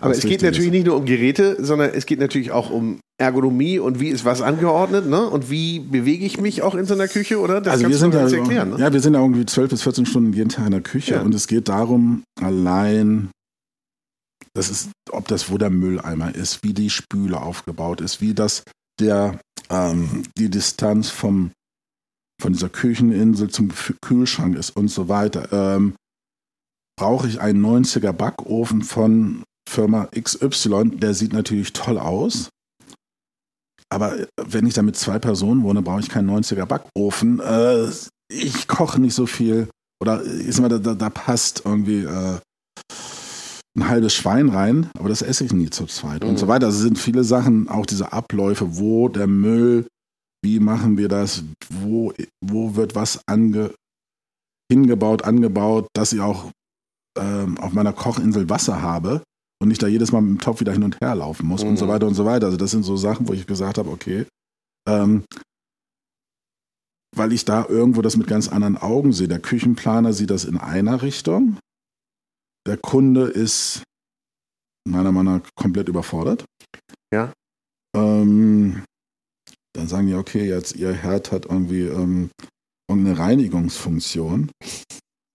Aber es geht natürlich ist. nicht nur um Geräte, sondern es geht natürlich auch um Ergonomie und wie ist was angeordnet, ne? Und wie bewege ich mich auch in so einer Küche, oder? Das also wir sind ja, erklären, ne? ja, wir sind ja irgendwie 12 bis 14 Stunden jeden Tag in der Küche Ja. und es geht darum, allein, das ist, ob das wo der Mülleimer ist, wie die Spüle aufgebaut ist, wie das der ähm, die Distanz vom von dieser Kücheninsel zum Kühlschrank ist und so weiter. Ähm, brauche ich einen 90er Backofen von Firma XY, der sieht natürlich toll aus. Aber wenn ich da mit zwei Personen wohne, brauche ich keinen 90er Backofen. Äh, ich koche nicht so viel. Oder ist mal, da, da passt irgendwie äh, ein halbes Schwein rein, aber das esse ich nie zu zweit mhm. und so weiter. Also sind viele Sachen, auch diese Abläufe, wo der Müll, wie machen wir das, wo, wo wird was ange, hingebaut, angebaut, dass ich auch ähm, auf meiner Kochinsel Wasser habe und nicht da jedes Mal mit dem Topf wieder hin und her laufen muss mhm. und so mhm. weiter und so weiter. Also das sind so Sachen, wo ich gesagt habe, okay, ähm, weil ich da irgendwo das mit ganz anderen Augen sehe. Der Küchenplaner sieht das in einer Richtung der Kunde ist meiner Meinung nach komplett überfordert. Ja. Ähm, dann sagen die, okay, jetzt ihr Herd hat irgendwie ähm, irgendeine Reinigungsfunktion.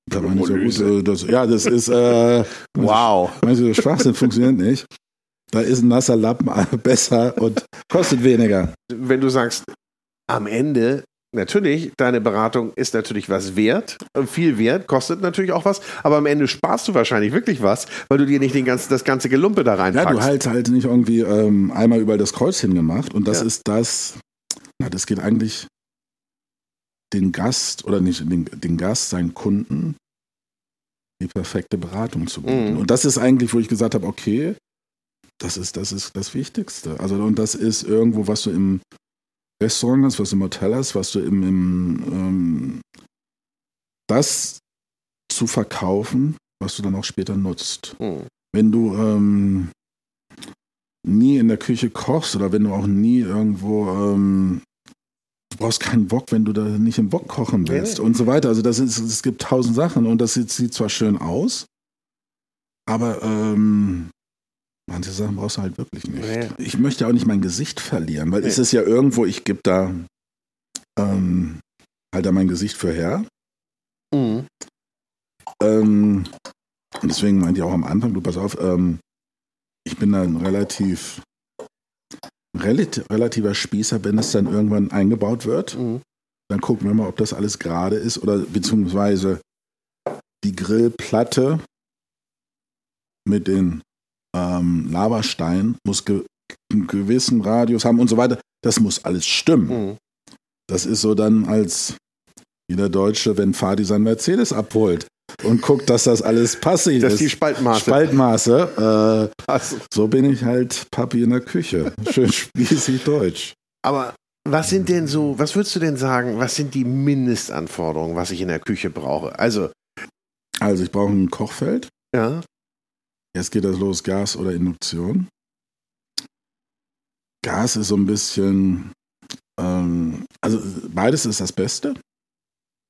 Da meine ich so gut, äh, das, ja, das ist äh, wow. Meinst du, Schwachsinn funktioniert nicht. Da ist ein nasser Lappen besser und kostet weniger. Wenn du sagst, am Ende natürlich, deine Beratung ist natürlich was wert, viel wert, kostet natürlich auch was, aber am Ende sparst du wahrscheinlich wirklich was, weil du dir nicht den ganzen, das ganze Gelumpe da reinpackst. Ja, du halt halt nicht irgendwie ähm, einmal überall das Kreuz hingemacht und das ja. ist das, na, das geht eigentlich den Gast oder nicht den, den Gast, seinen Kunden, die perfekte Beratung zu bieten. Mhm. Und das ist eigentlich, wo ich gesagt habe, okay, das ist, das ist das Wichtigste. Also, und das ist irgendwo, was du im Restaurant hast, was du im Hotel hast, was du im, im ähm, das zu verkaufen, was du dann auch später nutzt. Mhm. Wenn du ähm, nie in der Küche kochst oder wenn du auch nie irgendwo ähm, du brauchst keinen Wok, wenn du da nicht im Wok kochen willst nee. und so weiter. Also das ist, es gibt tausend Sachen und das sieht, sieht zwar schön aus, aber ähm, Manche Sachen brauchst du halt wirklich nicht. Nee. Ich möchte auch nicht mein Gesicht verlieren, weil nee. es ist ja irgendwo, ich gebe da ähm, halt da mein Gesicht für her. Mhm. Ähm, und deswegen meinte ich auch am Anfang, du pass auf, ähm, ich bin dann relativ, relativ relativer Spießer, wenn es dann irgendwann eingebaut wird. Mhm. Dann gucken wir mal, ob das alles gerade ist oder beziehungsweise die Grillplatte mit den ähm, Lavastein muss ge einen gewissen Radius haben und so weiter. Das muss alles stimmen. Mhm. Das ist so dann als jeder Deutsche, wenn Fadi sein Mercedes abholt und guckt, dass das alles passig das ist. die Spaltmaße. Spaltmaße. Äh, so bin ich halt Papi in der Küche. Schön spießig deutsch. Aber was sind denn so, was würdest du denn sagen, was sind die Mindestanforderungen, was ich in der Küche brauche? Also, also ich brauche ein Kochfeld. Ja. Jetzt geht das los, Gas oder Induktion. Gas ist so ein bisschen, ähm, also beides ist das Beste,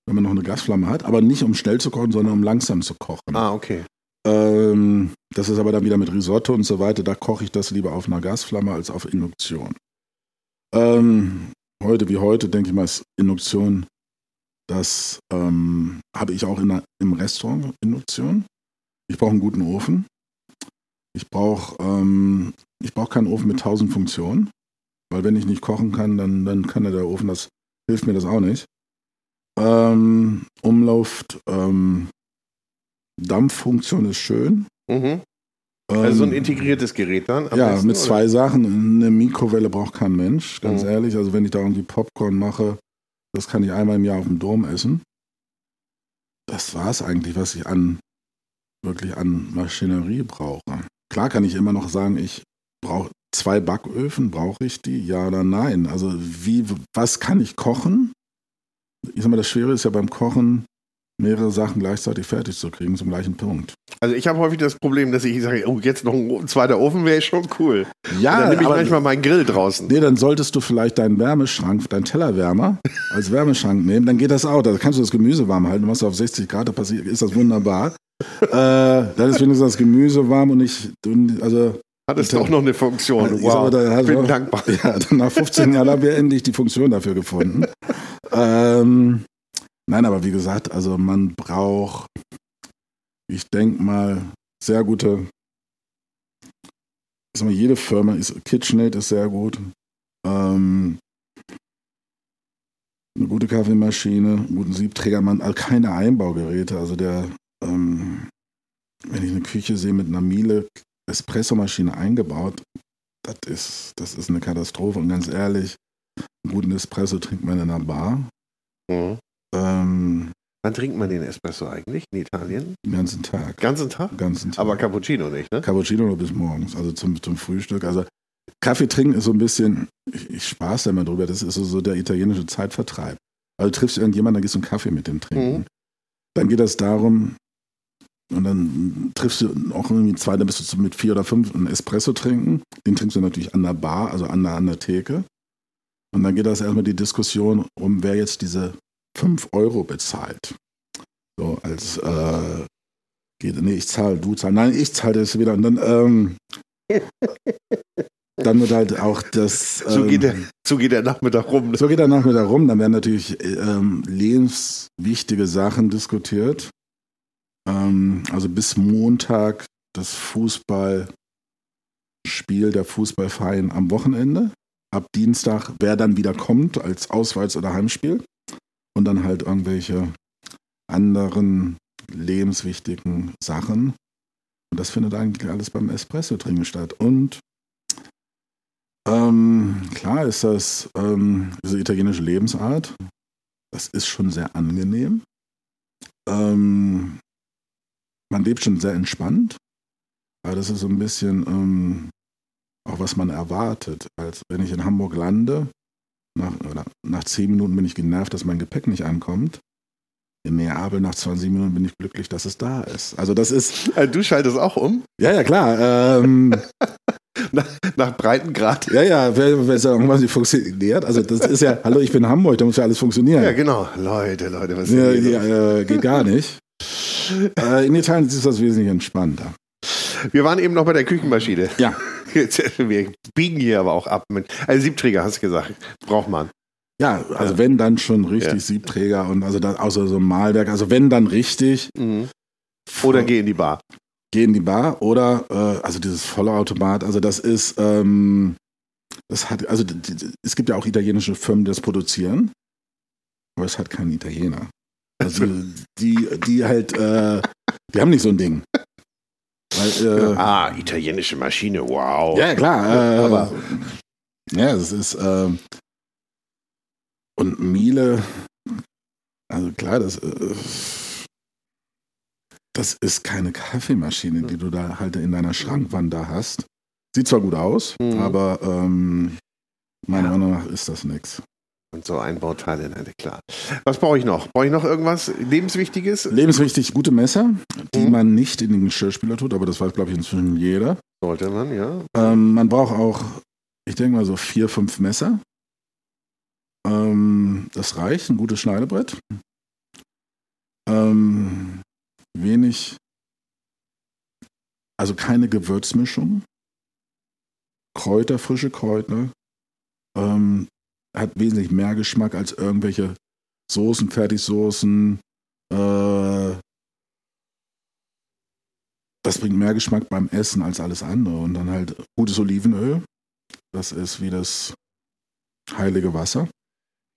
wenn man noch eine Gasflamme hat, aber nicht um schnell zu kochen, sondern um langsam zu kochen. Ah, okay. Ähm, das ist aber dann wieder mit Risotto und so weiter, da koche ich das lieber auf einer Gasflamme als auf Induktion. Ähm, heute wie heute, denke ich mal, ist Induktion, das ähm, habe ich auch in im Restaurant Induktion. Ich brauche einen guten Ofen. Ich brauche ähm, brauch keinen Ofen mit tausend Funktionen, weil wenn ich nicht kochen kann, dann, dann kann der Ofen, das hilft mir das auch nicht. Ähm, Umluft, ähm, Dampffunktion ist schön. Mhm. Also so ein ähm, integriertes Gerät dann? ja, besten, mit oder? zwei Sachen. Eine Mikrowelle braucht kein Mensch, ganz mhm. ehrlich. Also wenn ich da irgendwie Popcorn mache, das kann ich einmal im Jahr auf dem Dom essen. Das war es eigentlich, was ich an wirklich an Maschinerie brauche. Klar kann ich immer noch sagen, ich brauche zwei Backöfen, brauche ich die? Ja oder nein? Also wie, was kann ich kochen? Ich sag mal, das Schwere ist ja beim Kochen, mehrere Sachen gleichzeitig fertig zu kriegen zum gleichen Punkt. Also ich habe häufig das Problem, dass ich sage, oh, jetzt noch ein zweiter Ofen wäre schon cool. Ja, Und dann nehme ich manchmal meinen Grill draußen. Nee, dann solltest du vielleicht deinen Wärmeschrank, deinen Tellerwärmer als Wärmeschrank nehmen, dann geht das auch. Da kannst du das Gemüse warm halten, du machst auf 60 Grad, da ist das wunderbar äh, dann ist wenigstens das Gemüse warm und ich, also hat es doch noch eine Funktion. Wow. Ich bin auch, dankbar. Ja, nach 15 Jahren haben wir endlich die Funktion dafür gefunden. ähm, nein, aber wie gesagt, also man braucht, ich denke mal, sehr gute, ich sag mal, jede Firma ist, KitchenAid ist sehr gut. Ähm, eine gute Kaffeemaschine, einen guten Siebträger, man, also keine Einbaugeräte, also der ähm, wenn ich eine Küche sehe mit einer Miele Espressomaschine eingebaut, das ist, das ist eine Katastrophe. Und ganz ehrlich, einen guten Espresso trinkt man in einer Bar. Mhm. Ähm, Wann trinkt man den Espresso eigentlich in Italien? den ganzen Tag. Ganzen Tag? Den ganzen Tag. Aber Cappuccino nicht, ne? Cappuccino nur bis morgens, also zum, zum Frühstück. Also Kaffee trinken ist so ein bisschen, ich, ich spaß da immer drüber, das ist so, so der italienische Zeitvertreib. Also du triffst irgendjemanden, dann gehst du einen Kaffee mit dem trinken. Mhm. Dann geht das darum, und dann triffst du auch irgendwie zwei, dann bist du mit vier oder fünf einen Espresso trinken. Den trinkst du natürlich an der Bar, also an der, an der Theke. Und dann geht das erstmal die Diskussion um, wer jetzt diese fünf Euro bezahlt. So als, äh, geht, nee, ich zahle, du zahlst, nein, ich zahle das wieder. Und dann, ähm, dann wird halt auch das. So, geht der, ähm, so geht der Nachmittag rum. so geht der Nachmittag rum, dann werden natürlich ähm, lebenswichtige Sachen diskutiert. Ähm, also bis Montag das Fußballspiel, der Fußballverein am Wochenende. Ab Dienstag, wer dann wieder kommt als Auswärts- oder Heimspiel. Und dann halt irgendwelche anderen lebenswichtigen Sachen. Und das findet eigentlich alles beim Espresso trinken statt. Und ähm, klar ist das ähm, diese italienische Lebensart. Das ist schon sehr angenehm. Ähm, man lebt schon sehr entspannt. Aber das ist so ein bisschen ähm, auch, was man erwartet. Als wenn ich in Hamburg lande, nach, nach zehn Minuten bin ich genervt, dass mein Gepäck nicht ankommt. In Neapel nach 20 Minuten bin ich glücklich, dass es da ist. Also das ist, Äh, Du schaltest auch um? ja, ja, klar. Ähm, Nach, nach Breitengrad? ja, ja, wer, wer sagen, was nicht funktioniert. Also das ist ja, hallo, ich bin Hamburg, da muss ja alles funktionieren. Ja, genau. Leute, Leute, was ist Ja, los? äh, geht gar nicht. Äh, in Italien ist das wesentlich entspannter. Wir waren eben noch bei der Küchenmaschine. Ja. Wir biegen hier aber auch ab. Mit, also Siebträger, hast du gesagt. Braucht man. Ja, also wenn dann schon richtig Ja. Siebträger und also dann außer so ein Malwerk, also wenn dann richtig. Mhm. Oder geh in die Bar. geh in die Bar oder äh, also dieses Vollautomat, also das ist ähm, das hat also d- d- es gibt ja auch italienische Firmen, die das produzieren, aber es hat kein Italiener. Also die die halt äh, die haben nicht so ein Ding. Weil, äh, Ah, italienische Maschine, wow. Ja, klar. Äh, Aber- ja, es ist ähm, und Miele, also klar, das äh, das ist keine Kaffeemaschine, die du da halt in deiner Schrankwand da hast. Sieht zwar gut aus, Mhm. aber ähm, meiner Ja. Meinung nach ist das nichts. Und so Einbauteile, nein, klar. Was brauche ich noch? Brauche ich noch irgendwas Lebenswichtiges? Lebenswichtig gute Messer, die Mhm. man nicht in den Geschirrspüler tut, aber das weiß, glaube ich, inzwischen jeder. Sollte man, ja. Ähm, man braucht auch, ich denke mal so vier, fünf Messer. Ähm, das reicht, ein gutes Schneidebrett. Ähm, wenig, also keine Gewürzmischung. Kräuter, frische Kräuter. Ähm, hat wesentlich mehr Geschmack als irgendwelche Soßen, Fertigsoßen. Äh, das bringt mehr Geschmack beim Essen als alles andere. Und dann halt gutes Olivenöl. Das ist wie das heilige Wasser.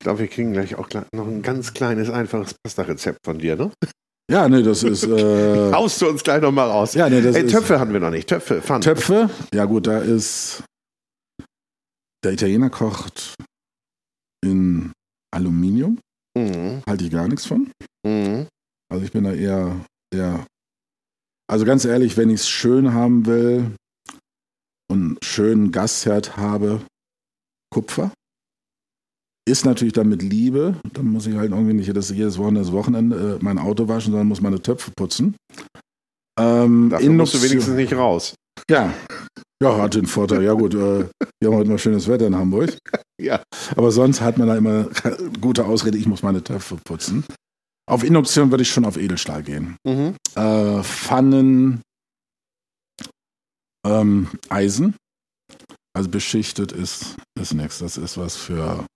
Ich glaube, wir kriegen gleich auch noch ein ganz kleines, einfaches Pasta-Rezept von dir, ne? Ja, nee, das ist. Äh, Haust du uns gleich noch mal raus. ja, nee, das Ey, ist Töpfe hatten wir noch nicht. Töpfe, Pfannen. Töpfe. Ja, gut, da ist. Der Italiener kocht in Aluminium. Mhm. Halte ich gar nichts von. Mhm. Also ich bin da eher, eher also ganz ehrlich, wenn ich es schön haben will und einen schönen Gastherd habe, Kupfer. Ist natürlich dann mit Liebe. Dann muss ich halt irgendwie nicht jedes, jedes Wochenende, das Wochenende äh, mein Auto waschen, sondern muss meine Töpfe putzen. Ähm, Dafür musst du wenigstens nicht raus. Ja. Ja, hat den Vorteil. Ja gut, äh, wir haben heute mal schönes Wetter in Hamburg. Ja. Aber sonst hat man da immer gute Ausrede, ich muss meine Töpfe putzen. Auf Induktion würde ich schon auf Edelstahl gehen. Mhm. Äh, Pfannen, ähm, Eisen. Also beschichtet ist, ist nichts. Das ist was für.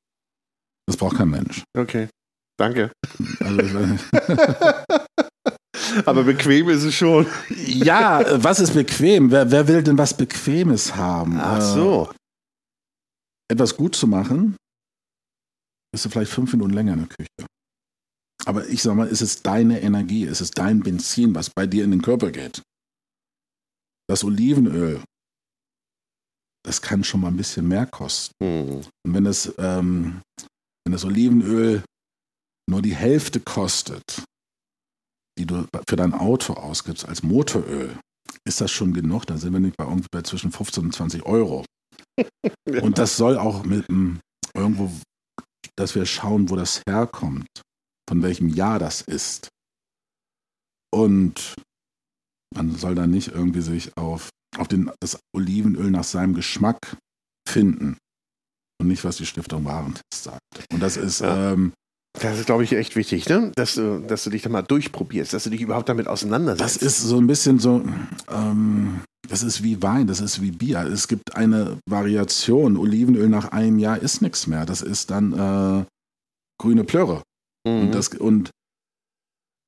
Das braucht kein Mensch. Okay. Danke. Also, ich weiß nicht. Aber bequem ist es schon. ja, äh, was ist bequem? Wer, wer will denn was Bequemes haben? Ach Äh, so. etwas gut zu machen, bist du vielleicht fünf Minuten länger in der Küche. Aber ich sag mal, ist es deine Energie, ist es dein Benzin, was bei dir in den Körper geht. das Olivenöl, das kann schon mal ein bisschen mehr kosten. Mhm. Und wenn das, ähm, wenn das Olivenöl nur die Hälfte kostet, die du für dein Auto ausgibst als Motoröl, ist das schon genug. Dann sind wir nicht bei irgendwie bei zwischen 15 und 20 Euro. Ja. Und das soll auch mit einem irgendwo, dass wir schauen, wo das herkommt, von welchem Jahr das ist. Und man soll dann nicht irgendwie sich auf, auf den, das Olivenöl nach seinem Geschmack finden und nicht, was die Stiftung Warentest sagt. Und das ist, Ja. ähm, Das ist, glaube ich, echt wichtig, ne? dass, du, dass du dich da mal durchprobierst, dass du dich überhaupt damit auseinandersetzt. Das ist so ein bisschen so, ähm, das ist wie Wein, das ist wie Bier. Es gibt eine Variation. Olivenöl nach einem Jahr ist nichts mehr. Das ist dann äh, grüne Plörre. Mhm. Und, das, und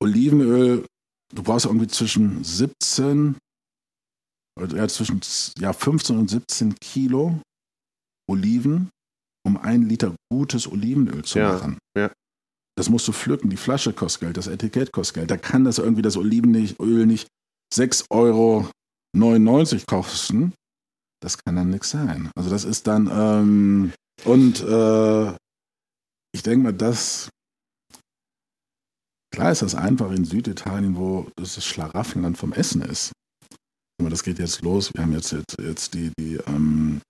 Olivenöl, du brauchst irgendwie zwischen 17, oder ja, zwischen ja, 15 und 17 Kilo Oliven, um ein Liter gutes Olivenöl zu Ja, machen. ja. Das musst du pflücken. Die Flasche kostet Geld, das Etikett kostet Geld. Da kann das irgendwie das Olivenöl nicht 6,99 Euro kosten. Das kann dann nichts sein. Also das ist dann, ähm, und äh, ich denke mal, das, klar ist das einfach in Süditalien, wo das das Schlaraffenland vom Essen ist. Aber das geht jetzt los. Wir haben jetzt, jetzt, jetzt die, die ähm,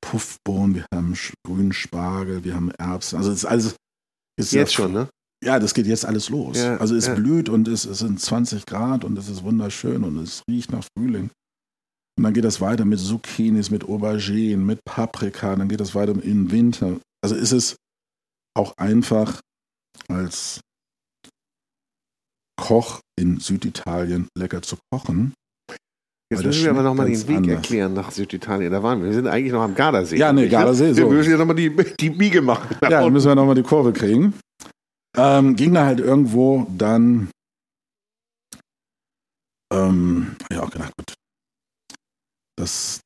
Puffbohnen, wir haben grünen Spargel, wir haben Erbsen. Also es ist alles. Ist Jetzt ja- schon, ne? ja, das geht jetzt alles los. Ja, also es ja. blüht und es, es sind 20 Grad und es ist wunderschön und es riecht nach Frühling. Und dann geht das weiter mit Zucchinis, mit Auberginen, mit Paprika, dann geht das weiter den Winter. Also ist es auch einfach als Koch in Süditalien lecker zu kochen. Jetzt müssen wir aber nochmal den Weg anders. erklären nach Süditalien. Da waren wir. Wir sind eigentlich noch am Gardasee. Ja, nee, ne? Gardasee, Wir so. müssen ja nochmal die, die Biege machen. Ja, dann müssen wir nochmal die Kurve kriegen. Ähm, ging da halt irgendwo dann, ähm, ja, auch gedacht, gut, das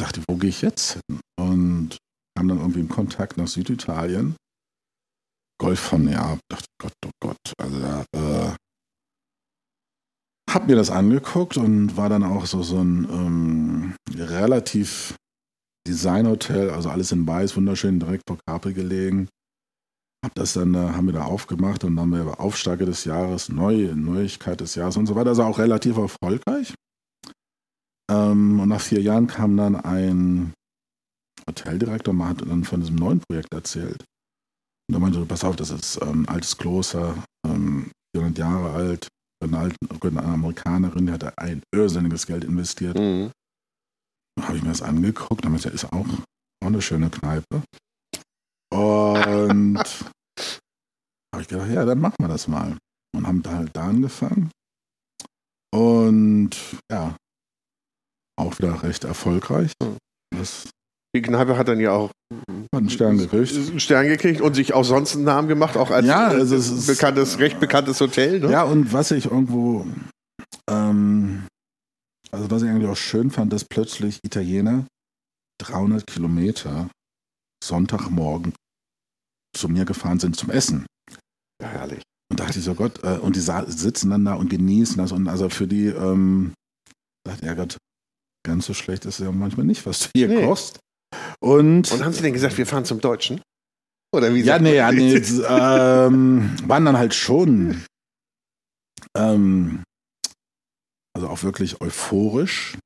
dachte ich, wo gehe ich jetzt hin? Und kam dann irgendwie in Kontakt nach Süditalien. Golf von Neapel, dachte, Gott, oh Gott, also da, äh, hab mir das angeguckt und war dann auch so, so ein ähm, relativ Designhotel, also alles in weiß, wunderschön direkt vor Capri gelegen. Hab das dann, haben wir da aufgemacht und dann haben wir Aufsteiger des Jahres, neue Neuigkeit des Jahres und so weiter. Also auch relativ erfolgreich. Ähm, und nach vier Jahren kam dann ein Hoteldirektor, man hat dann von diesem neuen Projekt erzählt. Und er meinte, pass auf, das ist ähm, ein altes Kloster, ähm, 400 Jahre alt, eine, Amerikanerin, die hat ein irrsinniges Geld investiert. Mhm. habe ich mir das angeguckt, damit ist auch, auch eine schöne Kneipe. Und habe ich gedacht, ja, dann machen wir das mal. Und haben da halt da angefangen. Und ja, auch wieder recht erfolgreich. Mhm. Das Die Kneipe hat dann ja auch einen Stern gekriegt. einen Stern gekriegt und sich auch sonst einen Namen gemacht, auch als Ja, also es ist- bekanntes, recht bekanntes Hotel. Ne? Ja, und was ich irgendwo, ähm, also was ich eigentlich auch schön fand, dass plötzlich Italiener 300 Kilometer Sonntagmorgen zu mir gefahren sind zum Essen. Ja, herrlich. Und dachte ich so, Gott, äh, und die sitzen dann da und genießen das. Und also für die, ähm, dachte ja Gott, ganz so schlecht ist es ja manchmal nicht, was du hier Nee. kochst. Und, Und haben Sie denn gesagt, wir fahren zum Deutschen? Oder wie ja, nee, ja, nee, ähm, waren dann halt schon, ähm, also auch wirklich euphorisch.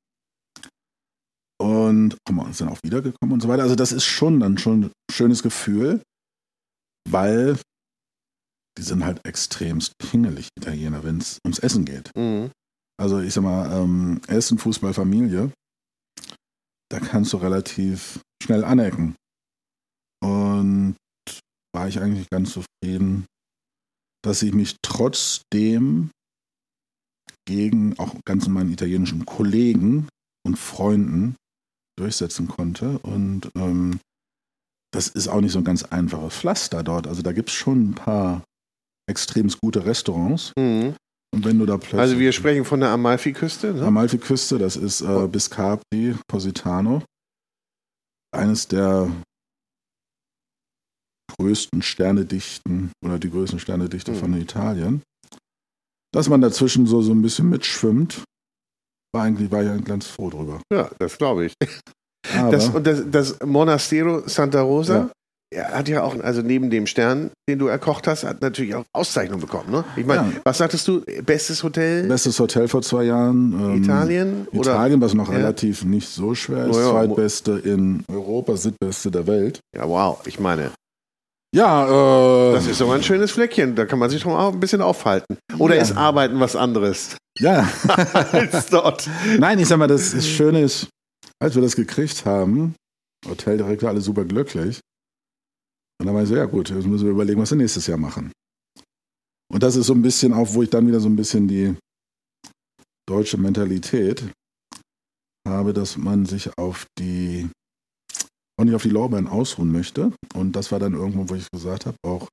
Und guck mal, sind auch wiedergekommen und so weiter. Also das ist schon dann schon ein schönes Gefühl, weil die sind halt extremst pingelig, Italiener, wenn es ums Essen geht. Mhm. Also ich sag mal, ähm, Essen, Fußball, Familie, da kannst du relativ schnell anecken. Und war ich eigentlich ganz zufrieden, dass ich mich trotzdem gegen auch ganz meinen italienischen Kollegen und Freunden durchsetzen konnte. Und ähm, das ist auch nicht so ein ganz einfaches Pflaster dort. Also da gibt es schon ein paar extrem gute Restaurants. Mhm. Und wenn du da plötzlich. Also wir sprechen von der Amalfi-Küste. Ne? Amalfi-Küste, das ist äh, Biscapri, Positano. Eines der größten Sternedichten oder die größten Sternedichte Mhm. von Italien. Dass man dazwischen so, so ein bisschen mitschwimmt. war eigentlich, war ich ganz froh drüber. Ja, das glaube ich. Das, und das, das Monastero Santa Rosa Ja. Er hat ja auch, also neben dem Stern, den du erkocht hast, hat natürlich auch Auszeichnung bekommen. Ne? Ich meine, Ja. was sagtest du? Bestes Hotel bestes Hotel vor zwei Jahren. ähm, Italien? Italien, was noch Ja. relativ nicht so schwer ist. Oh ja. Zweitbeste in Europa, siebtbeste der Welt. Ja, wow. Ich meine, Ja, äh, das ist doch ein schönes Fleckchen. Da kann man sich doch auch ein bisschen aufhalten. Oder Ja. ist Arbeiten was anderes ja. als dort? Nein, ich sag mal, das, das Schöne ist, als wir das gekriegt haben, Hoteldirektor alle super glücklich. Und dann war ich so, ja gut, jetzt müssen wir überlegen, was wir nächstes Jahr machen. Und das ist so ein bisschen auch, wo ich dann wieder so ein bisschen die deutsche Mentalität habe, dass man sich auf die, auch nicht auf die Lorbeeren ausruhen möchte. Und das war dann irgendwo, wo ich gesagt habe, auch,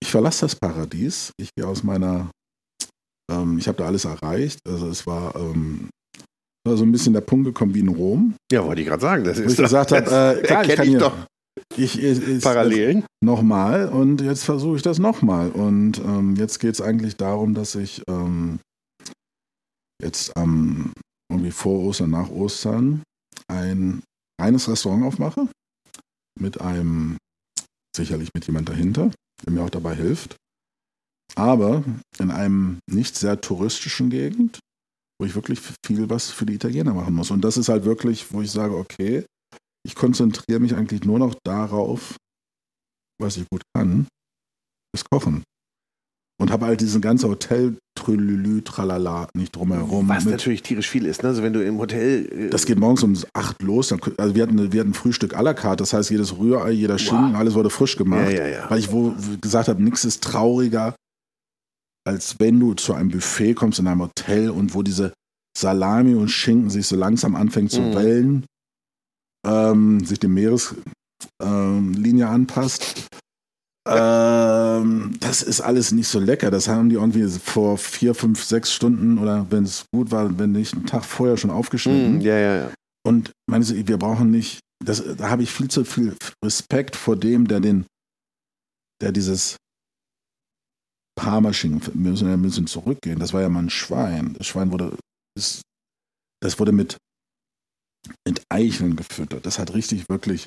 ich verlasse das Paradies, ich gehe aus meiner ähm, ich habe da alles erreicht. Also es war, ähm, war so ein bisschen der Punkt gekommen wie in Rom, Ja, wollte ich gerade sagen. Das wo ist ich gesagt habe, äh, klar, ich erkenne kann ich hier doch ich, ich, ich, Parallelen. nochmal und jetzt versuche ich das nochmal. Und ähm, jetzt geht es eigentlich darum, dass ich ähm, jetzt am irgendwie vor Ostern, nach Ostern ein reines Restaurant aufmache mit einem, sicherlich mit jemand dahinter, der mir auch dabei hilft, aber in einem nicht sehr touristischen Gegend, wo ich wirklich viel was für die Italiener machen muss. Und das ist halt wirklich, wo ich sage, okay, ich konzentriere mich eigentlich nur noch darauf, was ich gut kann, ist Kochen. Und habe halt diesen ganzen Hotel Trülülü, Tralala nicht drumherum. Was mit- natürlich tierisch viel ist. Ne? Also wenn du im Hotel... äh, das geht morgens um acht los. Dann, also wir, hatten, wir hatten Frühstück à la carte. Das heißt, jedes Rührei, jeder Schinken, alles wurde frisch gemacht. Ja, ja, ja. Weil ich wo, gesagt habe, nichts ist trauriger, als wenn du zu einem Buffet kommst in einem Hotel und wo diese Salami und Schinken sich so langsam anfängt zu Mhm. wellen, ähm, sich die Meereslinie ähm, anpasst. Ähm, das ist alles nicht so lecker. Das haben die irgendwie vor vier, fünf, sechs Stunden oder wenn es gut war, wenn nicht einen Tag vorher schon aufgeschnitten. Mm, ja, ja, ja. Und meine Sie, wir brauchen nicht, das, da habe ich viel zu viel Respekt vor dem, der den, der dieses Parmaschinken, wir müssen ja ein bisschen zurückgehen, das war ja mal ein Schwein. Das Schwein wurde, das, das wurde mit, mit Eicheln gefüttert. Das hat richtig wirklich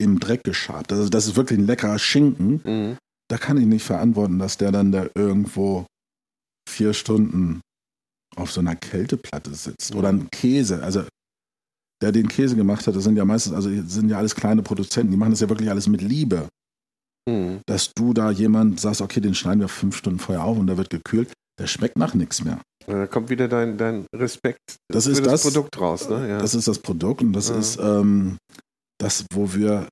im Dreck geschabt. Das, ist- das ist wirklich ein leckerer Schinken. Mhm. Da kann ich nicht verantworten, dass der dann da irgendwo vier Stunden auf so einer Kälteplatte sitzt. Oder ein Käse. Also der den Käse gemacht hat, das sind ja meistens, also sind ja alles kleine Produzenten, die machen das ja wirklich alles mit Liebe. Mhm. Dass du da jemand sagst, okay, den schneiden wir fünf Stunden vorher auf und der wird gekühlt, der schmeckt nach nichts mehr. Da kommt wieder dein, dein Respekt Das für ist das, das- Produkt raus. Ne? Ja. Das ist das Produkt und das Ja. ist ähm, das, wo wir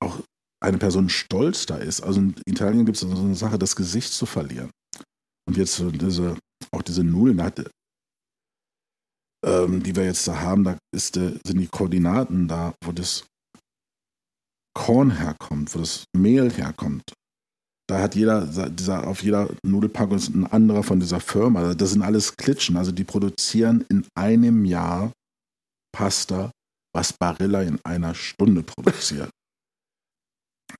auch eine Person stolz da ist. Also in Italien gibt es so eine Sache, das Gesicht zu verlieren. Und jetzt diese, auch diese Nudeln, ähm, die wir jetzt da haben, da ist, äh, sind die Koordinaten da, wo das Korn herkommt, wo das Mehl herkommt. Da hat jeder, dieser, auf jeder Nudelpackung ist ein anderer von dieser Firma. Das sind alles Klitschen. Also die produzieren in einem Jahr Pasta, was Barilla in einer Stunde produziert.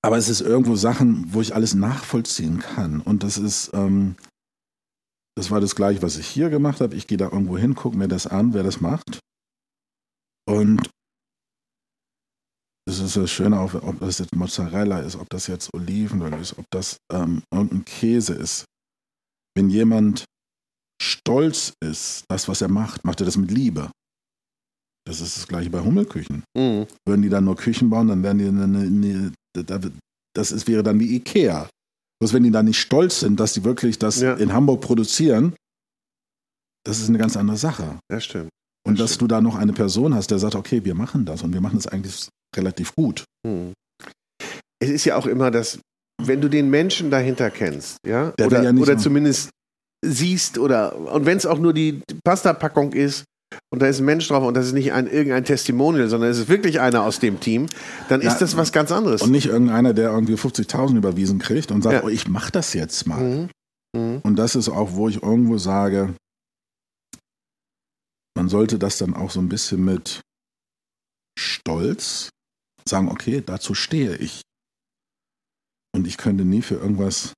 Aber es ist irgendwo Sachen, wo ich alles nachvollziehen kann. Und das ist, ähm, das war das gleiche, was ich hier gemacht habe. Ich gehe da irgendwo hin, gucke mir das an, wer das macht. Und es ist das Schöne, ob das jetzt Mozzarella ist, ob das jetzt Olivenöl ist, ob das ähm, irgendein Käse ist. Wenn jemand stolz ist, das, was er macht, macht er das mit Liebe. Das ist das gleiche bei Hummelküchen. Mhm. Würden die dann nur Küchen bauen, dann wären die eine, eine, das ist, wäre dann wie Ikea. Bloß wenn die dann nicht stolz sind, dass die wirklich das Ja. in Hamburg produzieren, das ist eine ganz andere Sache. Das stimmt. Und Das dass du da noch eine Person hast, der sagt, okay, wir machen das und wir machen das eigentlich relativ gut. Mhm. Es ist ja auch immer das, wenn du den Menschen dahinter kennst, ja, Der oder, ja oder zumindest siehst oder und wenn es auch nur die Pasta-Packung ist und da ist ein Mensch drauf und das ist nicht ein, irgendein Testimonial, sondern es ist wirklich einer aus dem Team, dann Ja, ist das was ganz anderes. Und nicht irgendeiner, der irgendwie 50.000 überwiesen kriegt und sagt, Ja. oh, ich mach das jetzt mal. Mhm. Mhm. Und das ist auch, wo ich irgendwo sage, man sollte das dann auch so ein bisschen mit Stolz sagen, okay, dazu stehe ich. Und ich könnte nie für irgendwas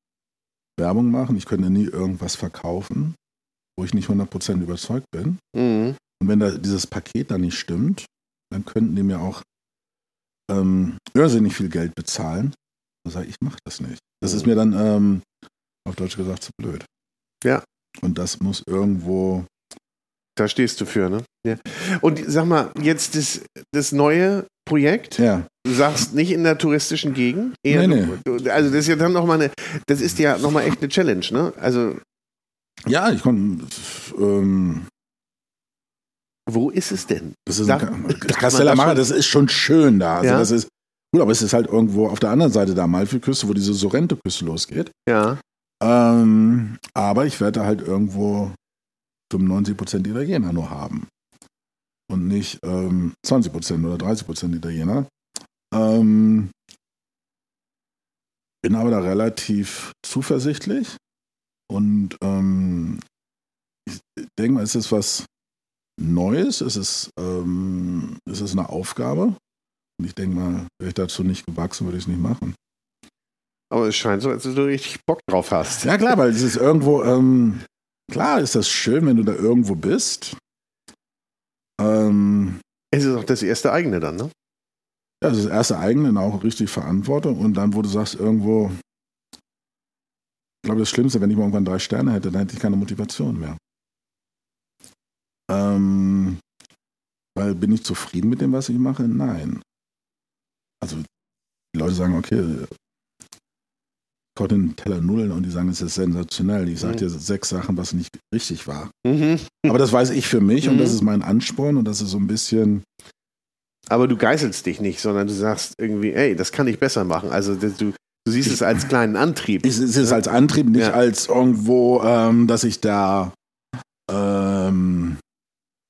Werbung machen, ich könnte nie irgendwas verkaufen. wo ich nicht 100% überzeugt bin. Mhm. Und wenn da dieses Paket dann nicht stimmt, dann könnten die mir auch ähm, irrsinnig viel Geld bezahlen. Dann sage ich, ich mache das nicht. Das ist mir dann ähm, auf Deutsch gesagt zu blöd. Ja. Und das muss irgendwo. Da stehst du für, ne? Ja. Und sag mal, jetzt das, das neue Projekt, Ja. du sagst nicht in der touristischen Gegend. Eher Nee, du, also das ist ja dann nochmal eine, das ist ja nochmal echt eine Challenge, ne? Also Ja, ich konnte. Ähm, wo ist es denn? das ist Darf- ein, Castellamare, das ist schon schön da. Also Ja? das ist gut, aber es ist halt irgendwo auf der anderen Seite der Amalfiküste, wo diese Sorrento-Küste losgeht. Ja. Ähm, aber ich werde halt irgendwo 95% Italiener nur haben. Und nicht ähm, 20% oder 30% Italiener. Ähm, bin aber da relativ zuversichtlich. Und ähm, ich denke mal, es ist was Neues, es ist, ähm, es ist eine Aufgabe. Und ich denke mal, wäre ich dazu nicht gewachsen, würde ich es nicht machen. Aber es scheint so, als du richtig Bock drauf hast. Ja, klar, weil es ist irgendwo, ähm, klar ist das schön, wenn du da irgendwo bist. Ähm, Es ist auch das erste eigene dann, ne? ja, das ist das erste eigene, und auch richtig Verantwortung. Und dann, wo du sagst, irgendwo, ich glaube, das Schlimmste, wenn ich mal irgendwann drei Sterne hätte, dann hätte ich keine Motivation mehr. Ähm, weil bin ich zufrieden mit dem, was ich mache? Nein. Also, die Leute sagen, okay, ich den Teller Nudeln und die sagen, es ist sensationell. Ich sage Mhm. dir sechs Sachen, was nicht richtig war. Mhm. Aber das weiß ich für mich und Mhm. das ist mein Ansporn und das ist so ein bisschen, Aber du geißelst dich nicht, sondern du sagst irgendwie, ey, das kann ich besser machen. Also du, du siehst es als kleinen Antrieb. es ist es als Antrieb, nicht Ja. als irgendwo, ähm, dass ich da, ähm,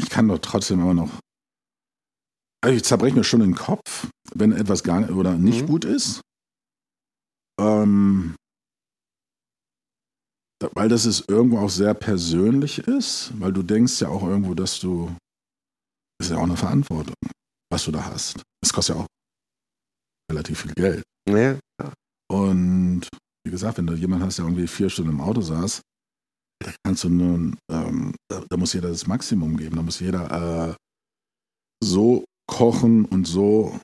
ich kann doch trotzdem immer noch, also ich zerbreche mir schon den Kopf, wenn etwas gar nicht oder nicht Mhm. gut ist. Ähm, weil das ist irgendwo auch sehr persönlich ist, weil du denkst ja auch irgendwo, dass du, das ist ja auch eine Verantwortung, was du da hast. Das kostet ja auch relativ viel Geld. Ja. Und wie gesagt, wenn du jemanden hast, der irgendwie vier Stunden im Auto saß, da kannst du nun, ähm, da, da muss jeder das Maximum geben. Da muss jeder äh, so kochen und so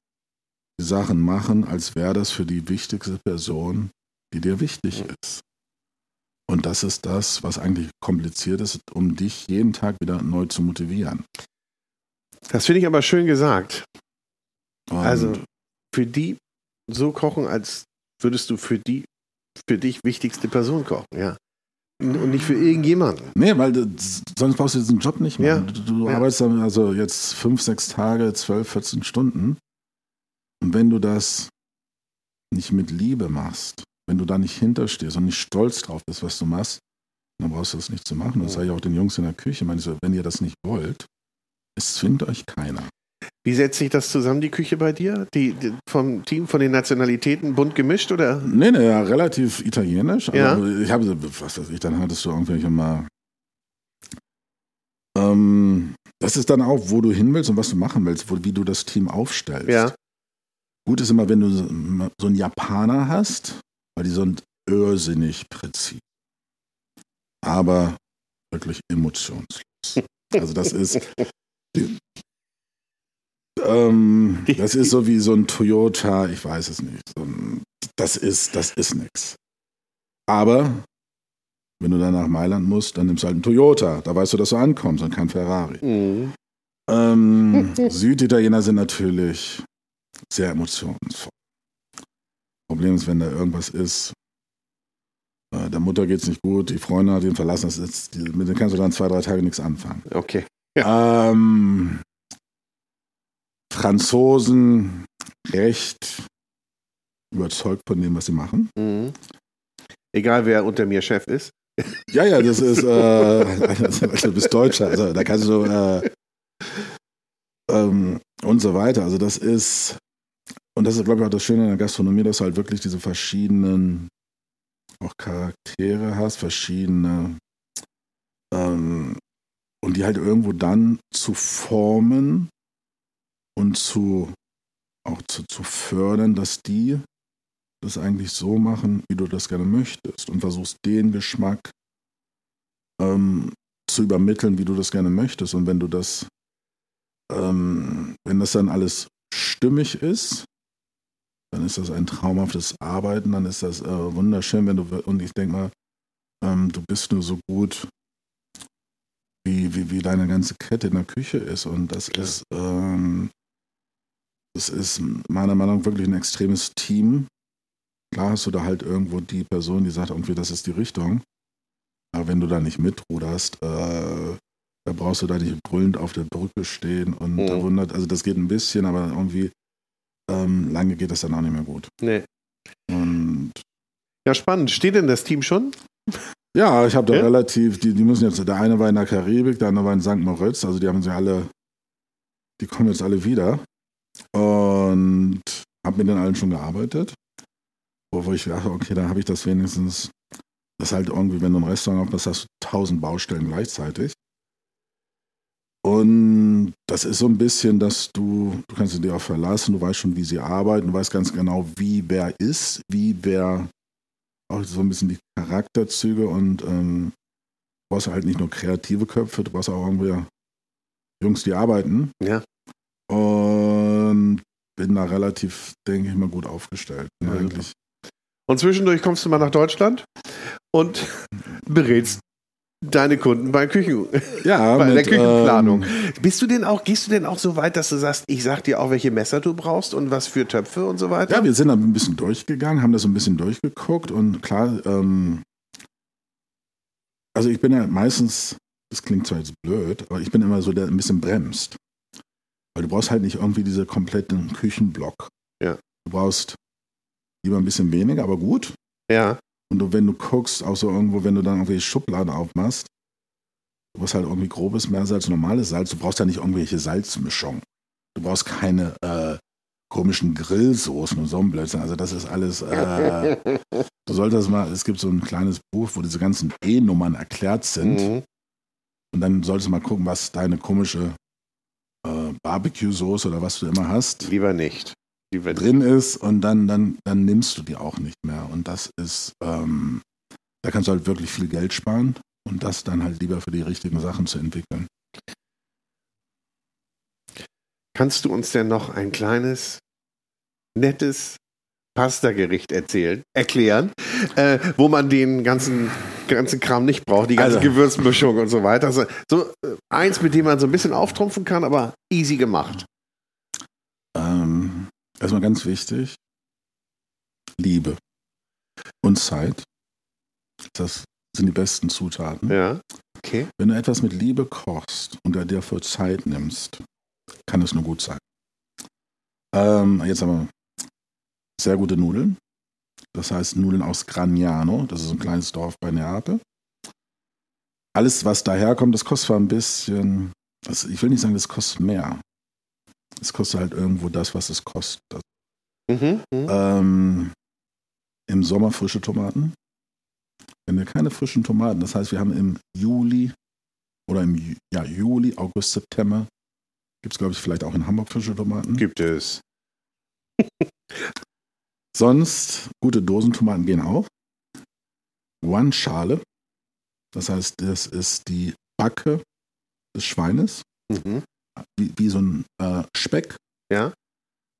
die Sachen machen, als wäre das für die wichtigste Person, die dir wichtig ist. Und das ist das, was eigentlich kompliziert ist, um dich jeden Tag wieder neu zu motivieren. Das finde ich aber schön gesagt. Und Also für die so kochen, als würdest du für die für dich wichtigste Person kochen, ja. Und nicht für irgendjemanden. Nee, weil sonst brauchst du diesen Job nicht mehr. Ja. Du, du Ja. arbeitest dann also jetzt fünf, sechs Tage, zwölf, 14 Stunden. Und wenn du das nicht mit Liebe machst, wenn du da nicht hinterstehst und nicht stolz drauf bist, was du machst, dann brauchst du das nicht zu machen. Das sage ich auch den Jungs in der Küche. Meine ich so, wenn ihr das nicht wollt, es zwingt euch keiner. Wie setzt sich das zusammen, die Küche bei dir? Die, die vom Team, von den Nationalitäten bunt gemischt oder? Nee, nee, ja, relativ italienisch. Ja. Also ich habe, was weiß ich, dann hattest du irgendwelche mal. Ähm, das ist dann auch, wo du hin willst und was du machen willst, wo, wie du das Team aufstellst. Ja. Gut ist immer, wenn du so einen Japaner hast, weil die sind irrsinnig präzise. Aber wirklich emotionslos. Also das ist. Die, ähm, das ist so wie so ein Toyota, ich weiß es nicht. So ein, das ist, das ist nix. Aber wenn du dann nach Mailand musst, dann nimmst du halt einen Toyota. Da weißt du, dass du ankommst und kein Ferrari. Mhm. Ähm, Süditaliener sind natürlich sehr emotionsvoll. Problem ist, wenn da irgendwas ist, äh, der Mutter geht es nicht gut, die Freundin hat ihn verlassen, das ist, die, mit denen kannst du dann zwei, drei Tage nichts anfangen. Okay. Ähm, Franzosen recht überzeugt von dem, was sie machen. Mhm. Egal wer unter mir Chef ist. Ja, ja, das ist, äh, du bist Deutscher, also da kannst du, äh, ähm, und so weiter. Also das ist, und das ist, glaube ich, auch das Schöne in der Gastronomie, dass du halt wirklich diese verschiedenen auch Charaktere hast, verschiedene, ähm, und die halt irgendwo dann zu formen und zu, auch zu, zu fördern, dass die das eigentlich so machen, wie du das gerne möchtest und versuchst den Geschmack ähm, zu übermitteln, wie du das gerne möchtest. Und wenn du das, ähm, wenn das dann alles stimmig ist, dann ist das ein traumhaftes Arbeiten, dann ist das äh, wunderschön, wenn du, und ich denke mal, ähm, du bist nur so gut, wie, wie, wie deine ganze Kette in der Küche ist. Und das Klar. ist, ähm, das ist meiner Meinung nach wirklich ein extremes Team. Klar hast du da halt irgendwo die Person, die sagt irgendwie, das ist die Richtung. Aber wenn du da nicht mitruderst, äh, da brauchst du da nicht brüllend auf der Brücke stehen und mhm. da wundert, also das geht ein bisschen, aber irgendwie ähm, lange geht das dann auch nicht mehr gut. Nee. Und ja, spannend. Steht denn das Team schon? Ja, ich habe da ja? relativ, die, die müssen jetzt, der eine war in der Karibik, der andere war in St. Moritz, also die haben sie alle, die kommen jetzt alle wieder. Und habe mit den allen schon gearbeitet. Wo, ich dachte, okay, da habe ich das wenigstens, das ist halt irgendwie, wenn du im Restaurant aufpasst, hast du tausend Baustellen gleichzeitig. Und das ist so ein bisschen, dass du, du kannst dich auch verlassen, du weißt schon, wie sie arbeiten, du weißt ganz genau, wie wer ist, wie wer auch so ein bisschen die Charakterzüge und ähm, du brauchst halt nicht nur kreative Köpfe, du brauchst auch irgendwie Jungs, die arbeiten. Ja. Und bin da relativ, denke ich mal, gut aufgestellt. Ja, eigentlich. Und zwischendurch kommst du mal nach Deutschland und berätst deine Kunden bei Küchen, ja, bei mit, der Küchenplanung. Ähm, Bist du denn auch, gehst du denn auch so weit, dass du sagst, ich sag dir auch, welche Messer du brauchst und was für Töpfe und so weiter? Ja, wir sind da ein bisschen durchgegangen, haben das so ein bisschen durchgeguckt und klar, ähm, also ich bin ja meistens, das klingt zwar jetzt blöd, aber ich bin immer so, der ein bisschen bremst. Weil du brauchst halt nicht irgendwie diese kompletten Küchenblock. Ja. Du brauchst lieber ein bisschen weniger, aber gut. Ja. Und du, wenn du guckst, auch so irgendwo, wenn du dann irgendwelche Schubladen aufmachst, du brauchst halt irgendwie grobes Meersalz, normales Salz. Du brauchst ja nicht irgendwelche Salzmischungen. Du brauchst keine äh, komischen Grillsoßen und so ein Blödsinn. Also das ist alles. Äh, du solltest mal, es gibt so ein kleines Buch, wo diese ganzen E-Nummern erklärt sind. Mhm. Und dann solltest du mal gucken, was deine komische äh, Barbecue-Soße oder was du immer hast. Lieber nicht drin ist und dann, dann, dann nimmst du die auch nicht mehr. Und das ist, ähm, da kannst du halt wirklich viel Geld sparen und das dann halt lieber für die richtigen Sachen zu entwickeln. Kannst du uns denn noch ein kleines, nettes Pasta-Gericht erzählen, erklären, äh, wo man den ganzen, ganzen Kram nicht braucht, die ganze also, Gewürzmischung und so weiter. Also, so äh, eins, mit dem man so ein bisschen auftrumpfen kann, aber easy gemacht. Ähm, Erstmal ganz wichtig, Liebe und Zeit. Das sind die besten Zutaten. Ja. Okay. Wenn du etwas mit Liebe kochst und dir dafür Zeit nimmst, kann es nur gut sein. Ähm, jetzt haben wir sehr gute Nudeln. Das heißt Nudeln aus Gragnano. Das ist ein kleines Dorf bei Neapel. Alles, was daherkommt, das kostet zwar ein bisschen, das, ich will nicht sagen, das kostet mehr. Es kostet halt irgendwo das, was es kostet. Mhm, mhm, ähm, Im Sommer frische Tomaten. Wenn wir keine frischen Tomaten, das heißt, wir haben im Juli oder im ja, Juli, August, September, gibt es, glaube ich, vielleicht auch in Hamburg frische Tomaten. Gibt es. Sonst, gute Dosentomaten gehen auch. One-Schale, das heißt, das ist die Backe des Schweines. Mhm wie, wie so ein äh, Speck. Ja.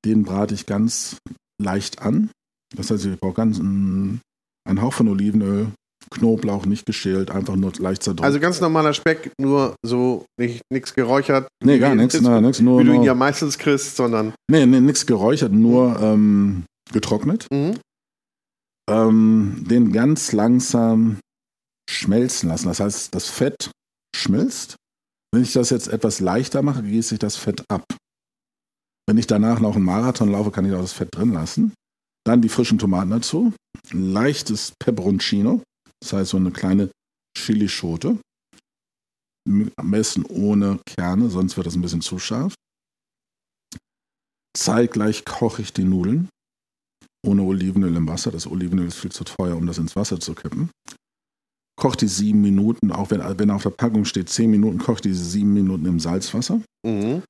Den brate ich ganz leicht an. Das heißt, ich brauche ganz einen, einen Hauch von Olivenöl, Knoblauch nicht geschält, einfach nur leicht zerdrückt. Also ganz normaler Speck, nur so nichts geräuchert. Nee, gar nichts, na, nix, nur. Wie du ihn ja meistens kriegst, sondern. Nee, nee nichts geräuchert, nur ähm, getrocknet. Mhm. Ähm, den ganz langsam schmelzen lassen. Das heißt, das Fett schmilzt wenn ich das jetzt etwas leichter mache, gieße ich das Fett ab. Wenn ich danach noch einen Marathon laufe, kann ich auch das Fett drin lassen. Dann die frischen Tomaten dazu. Leichtes Peperoncino, das heißt so eine kleine Chilischote. Am besten ohne Kerne, sonst wird das ein bisschen zu scharf. Zeitgleich koche ich die Nudeln ohne Olivenöl im Wasser. Das Olivenöl ist viel zu teuer, um das ins Wasser zu kippen kocht die sieben Minuten, auch wenn, wenn auf der Packung steht zehn Minuten, kocht diese sieben Minuten im Salzwasser. Mhm.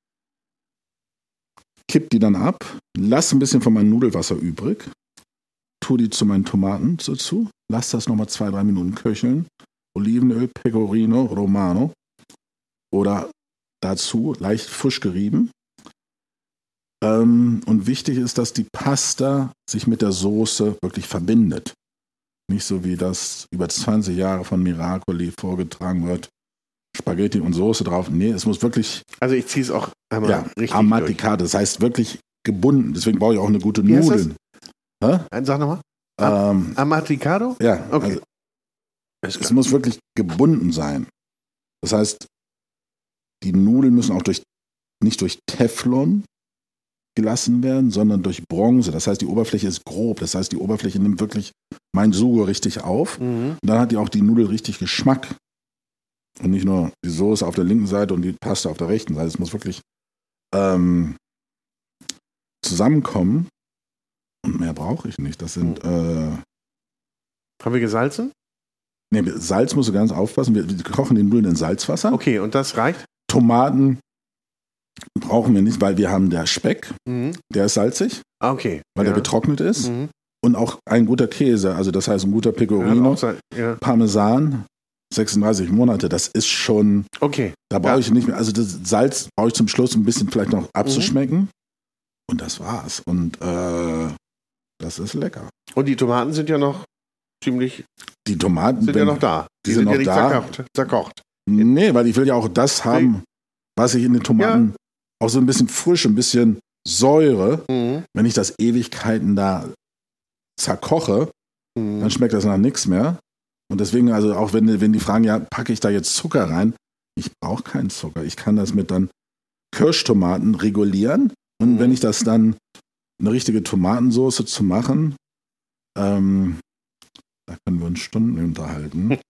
Kipp die dann ab, lass ein bisschen von meinem Nudelwasser übrig, tu die zu meinen Tomaten dazu, lass das nochmal zwei, drei Minuten köcheln, Olivenöl Pecorino Romano oder dazu leicht frisch gerieben. Ähm, und wichtig ist, dass die Pasta sich mit der Soße wirklich verbindet. Nicht so wie das über 20 Jahre von Miracoli vorgetragen wird. Spaghetti und Soße drauf. Nee, es muss wirklich. Also ich ziehe es auch einmal ja, richtig. Amaticate, das heißt wirklich gebunden. Deswegen brauche ich auch eine gute Nudeln. Hä? Sag nochmal. Ähm, Amaticado? Ja, okay. Also, es muss wirklich gebunden sein. Das heißt, die Nudeln müssen auch durch, nicht durch Teflon gelassen werden, sondern durch Bronze. Das heißt, die Oberfläche ist grob. Das heißt, die Oberfläche nimmt wirklich mein Sugo richtig auf. Mhm. Und dann hat die auch die Nudel richtig Geschmack. Und nicht nur die Soße auf der linken Seite und die Paste auf der rechten Seite. Es muss wirklich ähm, zusammenkommen. Und mehr brauche ich nicht. Das sind. Mhm. Äh, Haben wir gesalzen? Nee, Salz musst du ganz aufpassen. Wir, wir kochen den Nudeln in Salzwasser. Okay, und das reicht? Tomaten brauchen wir nicht, weil wir haben der Speck, mhm. der ist salzig. Ah, okay. Weil ja. der getrocknet ist. Mhm. Und auch ein guter Käse, also das heißt ein guter Pecorino, ja, Parmesan, 36 Monate, das ist schon. Okay. Da brauche ja. ich nicht mehr. Also das Salz brauche ich zum Schluss ein bisschen vielleicht noch abzuschmecken. Mhm. Und das war's. Und äh, das ist lecker. Und die Tomaten sind ja noch ziemlich. Die Tomaten sind ja noch da. Die, die sind, sind, noch ja da. Zerkocht, zerkocht. Nee, weil ich will ja auch das haben, was ich in den Tomaten ja. Auch so ein bisschen frisch, ein bisschen Säure. Mhm. Wenn ich das Ewigkeiten da zerkoche, mhm. dann schmeckt das nach nichts mehr. Und deswegen, also auch wenn, wenn die fragen, ja, packe ich da jetzt Zucker rein? Ich brauche keinen Zucker. Ich kann das mit dann Kirschtomaten regulieren. Und mhm. wenn ich das dann eine richtige Tomatensauce zu machen, ähm, da können wir uns Stunden unterhalten.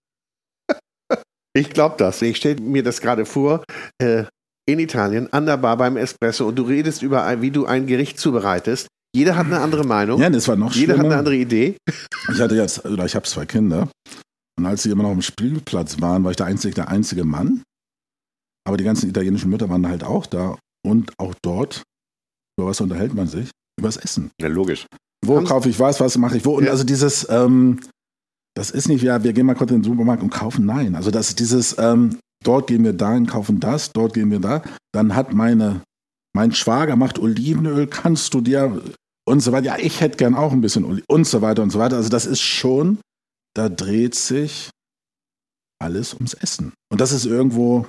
Ich glaube das. Ich stelle mir das gerade vor. Äh, in Italien, an der Bar beim Espresso und du redest über, wie du ein Gericht zubereitest. Jeder hat eine andere Meinung. Ja, das war noch Jeder schlimmer. hat eine andere Idee. Ich hatte jetzt, oder ich habe zwei Kinder. Und als sie immer noch am Spielplatz waren, war ich der einzige, der einzige Mann. Aber die ganzen italienischen Mütter waren halt auch da. Und auch dort, über was unterhält man sich? Über das Essen. Ja, logisch. Wo Haben kaufe ich was, was mache ich wo? Und ja. also dieses, ähm, das ist nicht, ja, wir gehen mal kurz in den Supermarkt und kaufen. Nein. Also das ist dieses, ähm, dort gehen wir dahin, kaufen das, dort gehen wir da. Dann hat meine, mein Schwager macht Olivenöl, kannst du dir und so weiter. Ja, ich hätte gern auch ein bisschen Olivenöl und so weiter und so weiter. Also das ist schon, da dreht sich alles ums Essen. Und das ist irgendwo,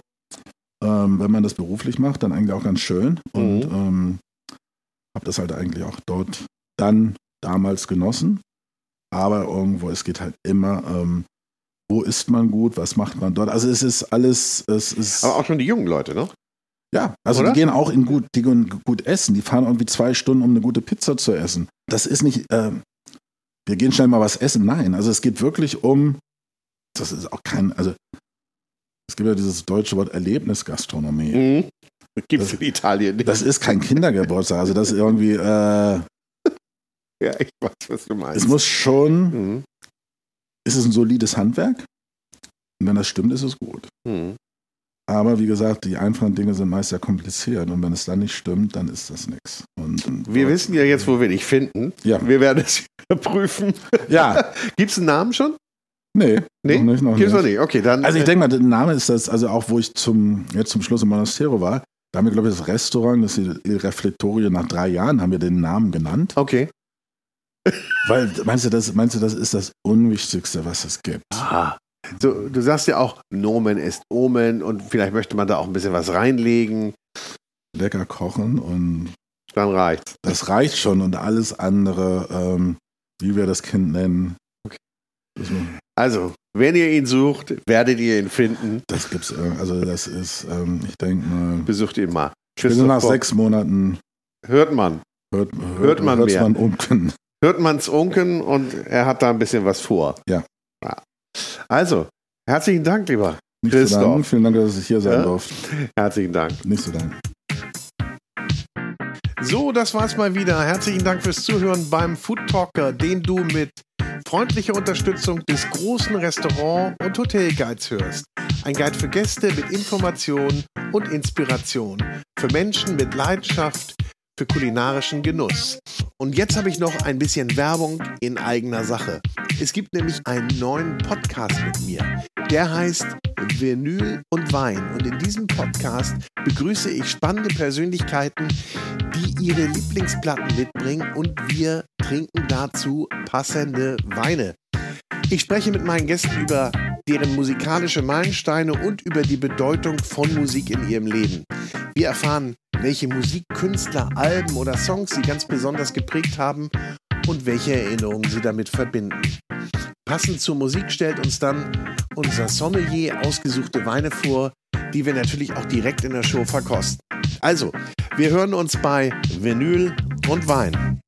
ähm, wenn man das beruflich macht, dann eigentlich auch ganz schön. Und mhm. ähm, habe das halt eigentlich auch dort dann damals genossen. Aber irgendwo, es geht halt immer, ähm, wo isst man gut, was macht man dort. Also es ist alles, es ist. Aber auch schon die jungen Leute, ne? Ja, also Oder? die gehen auch in gut, die gehen gut essen. Die fahren irgendwie zwei Stunden, um eine gute Pizza zu essen. Das ist nicht, äh, wir gehen schnell mal was essen. Nein, also es geht wirklich um, das ist auch kein, also es gibt ja dieses deutsche Wort Erlebnisgastronomie. Mhm. Gibt es in Italien nicht. Das ist kein Kindergeburtstag. Also das ist irgendwie, äh, ja, ich weiß, was du meinst. Es muss schon, mhm. Ist es ein solides Handwerk? Und wenn das stimmt, ist es gut. Mhm. Aber wie gesagt, die einfachen Dinge sind meist sehr kompliziert und wenn es dann nicht stimmt, dann ist das nichts. Wir wissen ja jetzt, wo wir dich finden. Ja. Wir werden es prüfen. Ja. Gibt es einen Namen schon? Nee, nee? Noch nicht, noch Gibt's nicht. noch nicht. Okay, dann. Also ich äh, denke mal, der Name ist das, also auch wo ich zum, jetzt zum Schluss im Monastero war, da haben wir, glaube ich, das Restaurant, das Il Reflettorio, nach drei Jahren haben wir den Namen genannt. Okay. Weil, meinst du, das, meinst du, das ist das Unwichtigste, was es gibt? Ah. So, du sagst ja auch, Nomen ist Omen und vielleicht möchte man da auch ein bisschen was reinlegen. Lecker kochen und. Dann reicht. Das reicht schon und alles andere, ähm, wie wir das Kind nennen. Okay. Also, wenn ihr ihn sucht, werdet ihr ihn finden. Das gibt's, äh, also das ist, ähm, ich denke mal. Besucht ihn mal. Tschüss. nach sechs Monaten. Hört man. Hört, hört, hört man mehr. Man unken. Hört man's unken und er hat da ein bisschen was vor. Ja. Also, herzlichen Dank, lieber Nicht Christoph. Dank. Vielen Dank, dass ich hier sein ja? durfte. Herzlichen Dank. Nicht so Dank. So, das war's mal wieder. Herzlichen Dank fürs Zuhören beim Food Talker, den du mit freundlicher Unterstützung des großen Restaurant- und Hotelguides hörst. Ein Guide für Gäste mit Information und Inspiration. Für Menschen mit Leidenschaft für kulinarischen Genuss. Und jetzt habe ich noch ein bisschen Werbung in eigener Sache. Es gibt nämlich einen neuen Podcast mit mir. Der heißt Vinyl und Wein. Und in diesem Podcast begrüße ich spannende Persönlichkeiten, die ihre Lieblingsplatten mitbringen und wir trinken dazu passende Weine. Ich spreche mit meinen Gästen über deren musikalische Meilensteine und über die Bedeutung von Musik in ihrem Leben. Wir erfahren, welche Musikkünstler, Alben oder Songs sie ganz besonders geprägt haben und welche Erinnerungen sie damit verbinden. Passend zur Musik stellt uns dann unser Sommelier ausgesuchte Weine vor, die wir natürlich auch direkt in der Show verkosten. Also, wir hören uns bei Vinyl und Wein.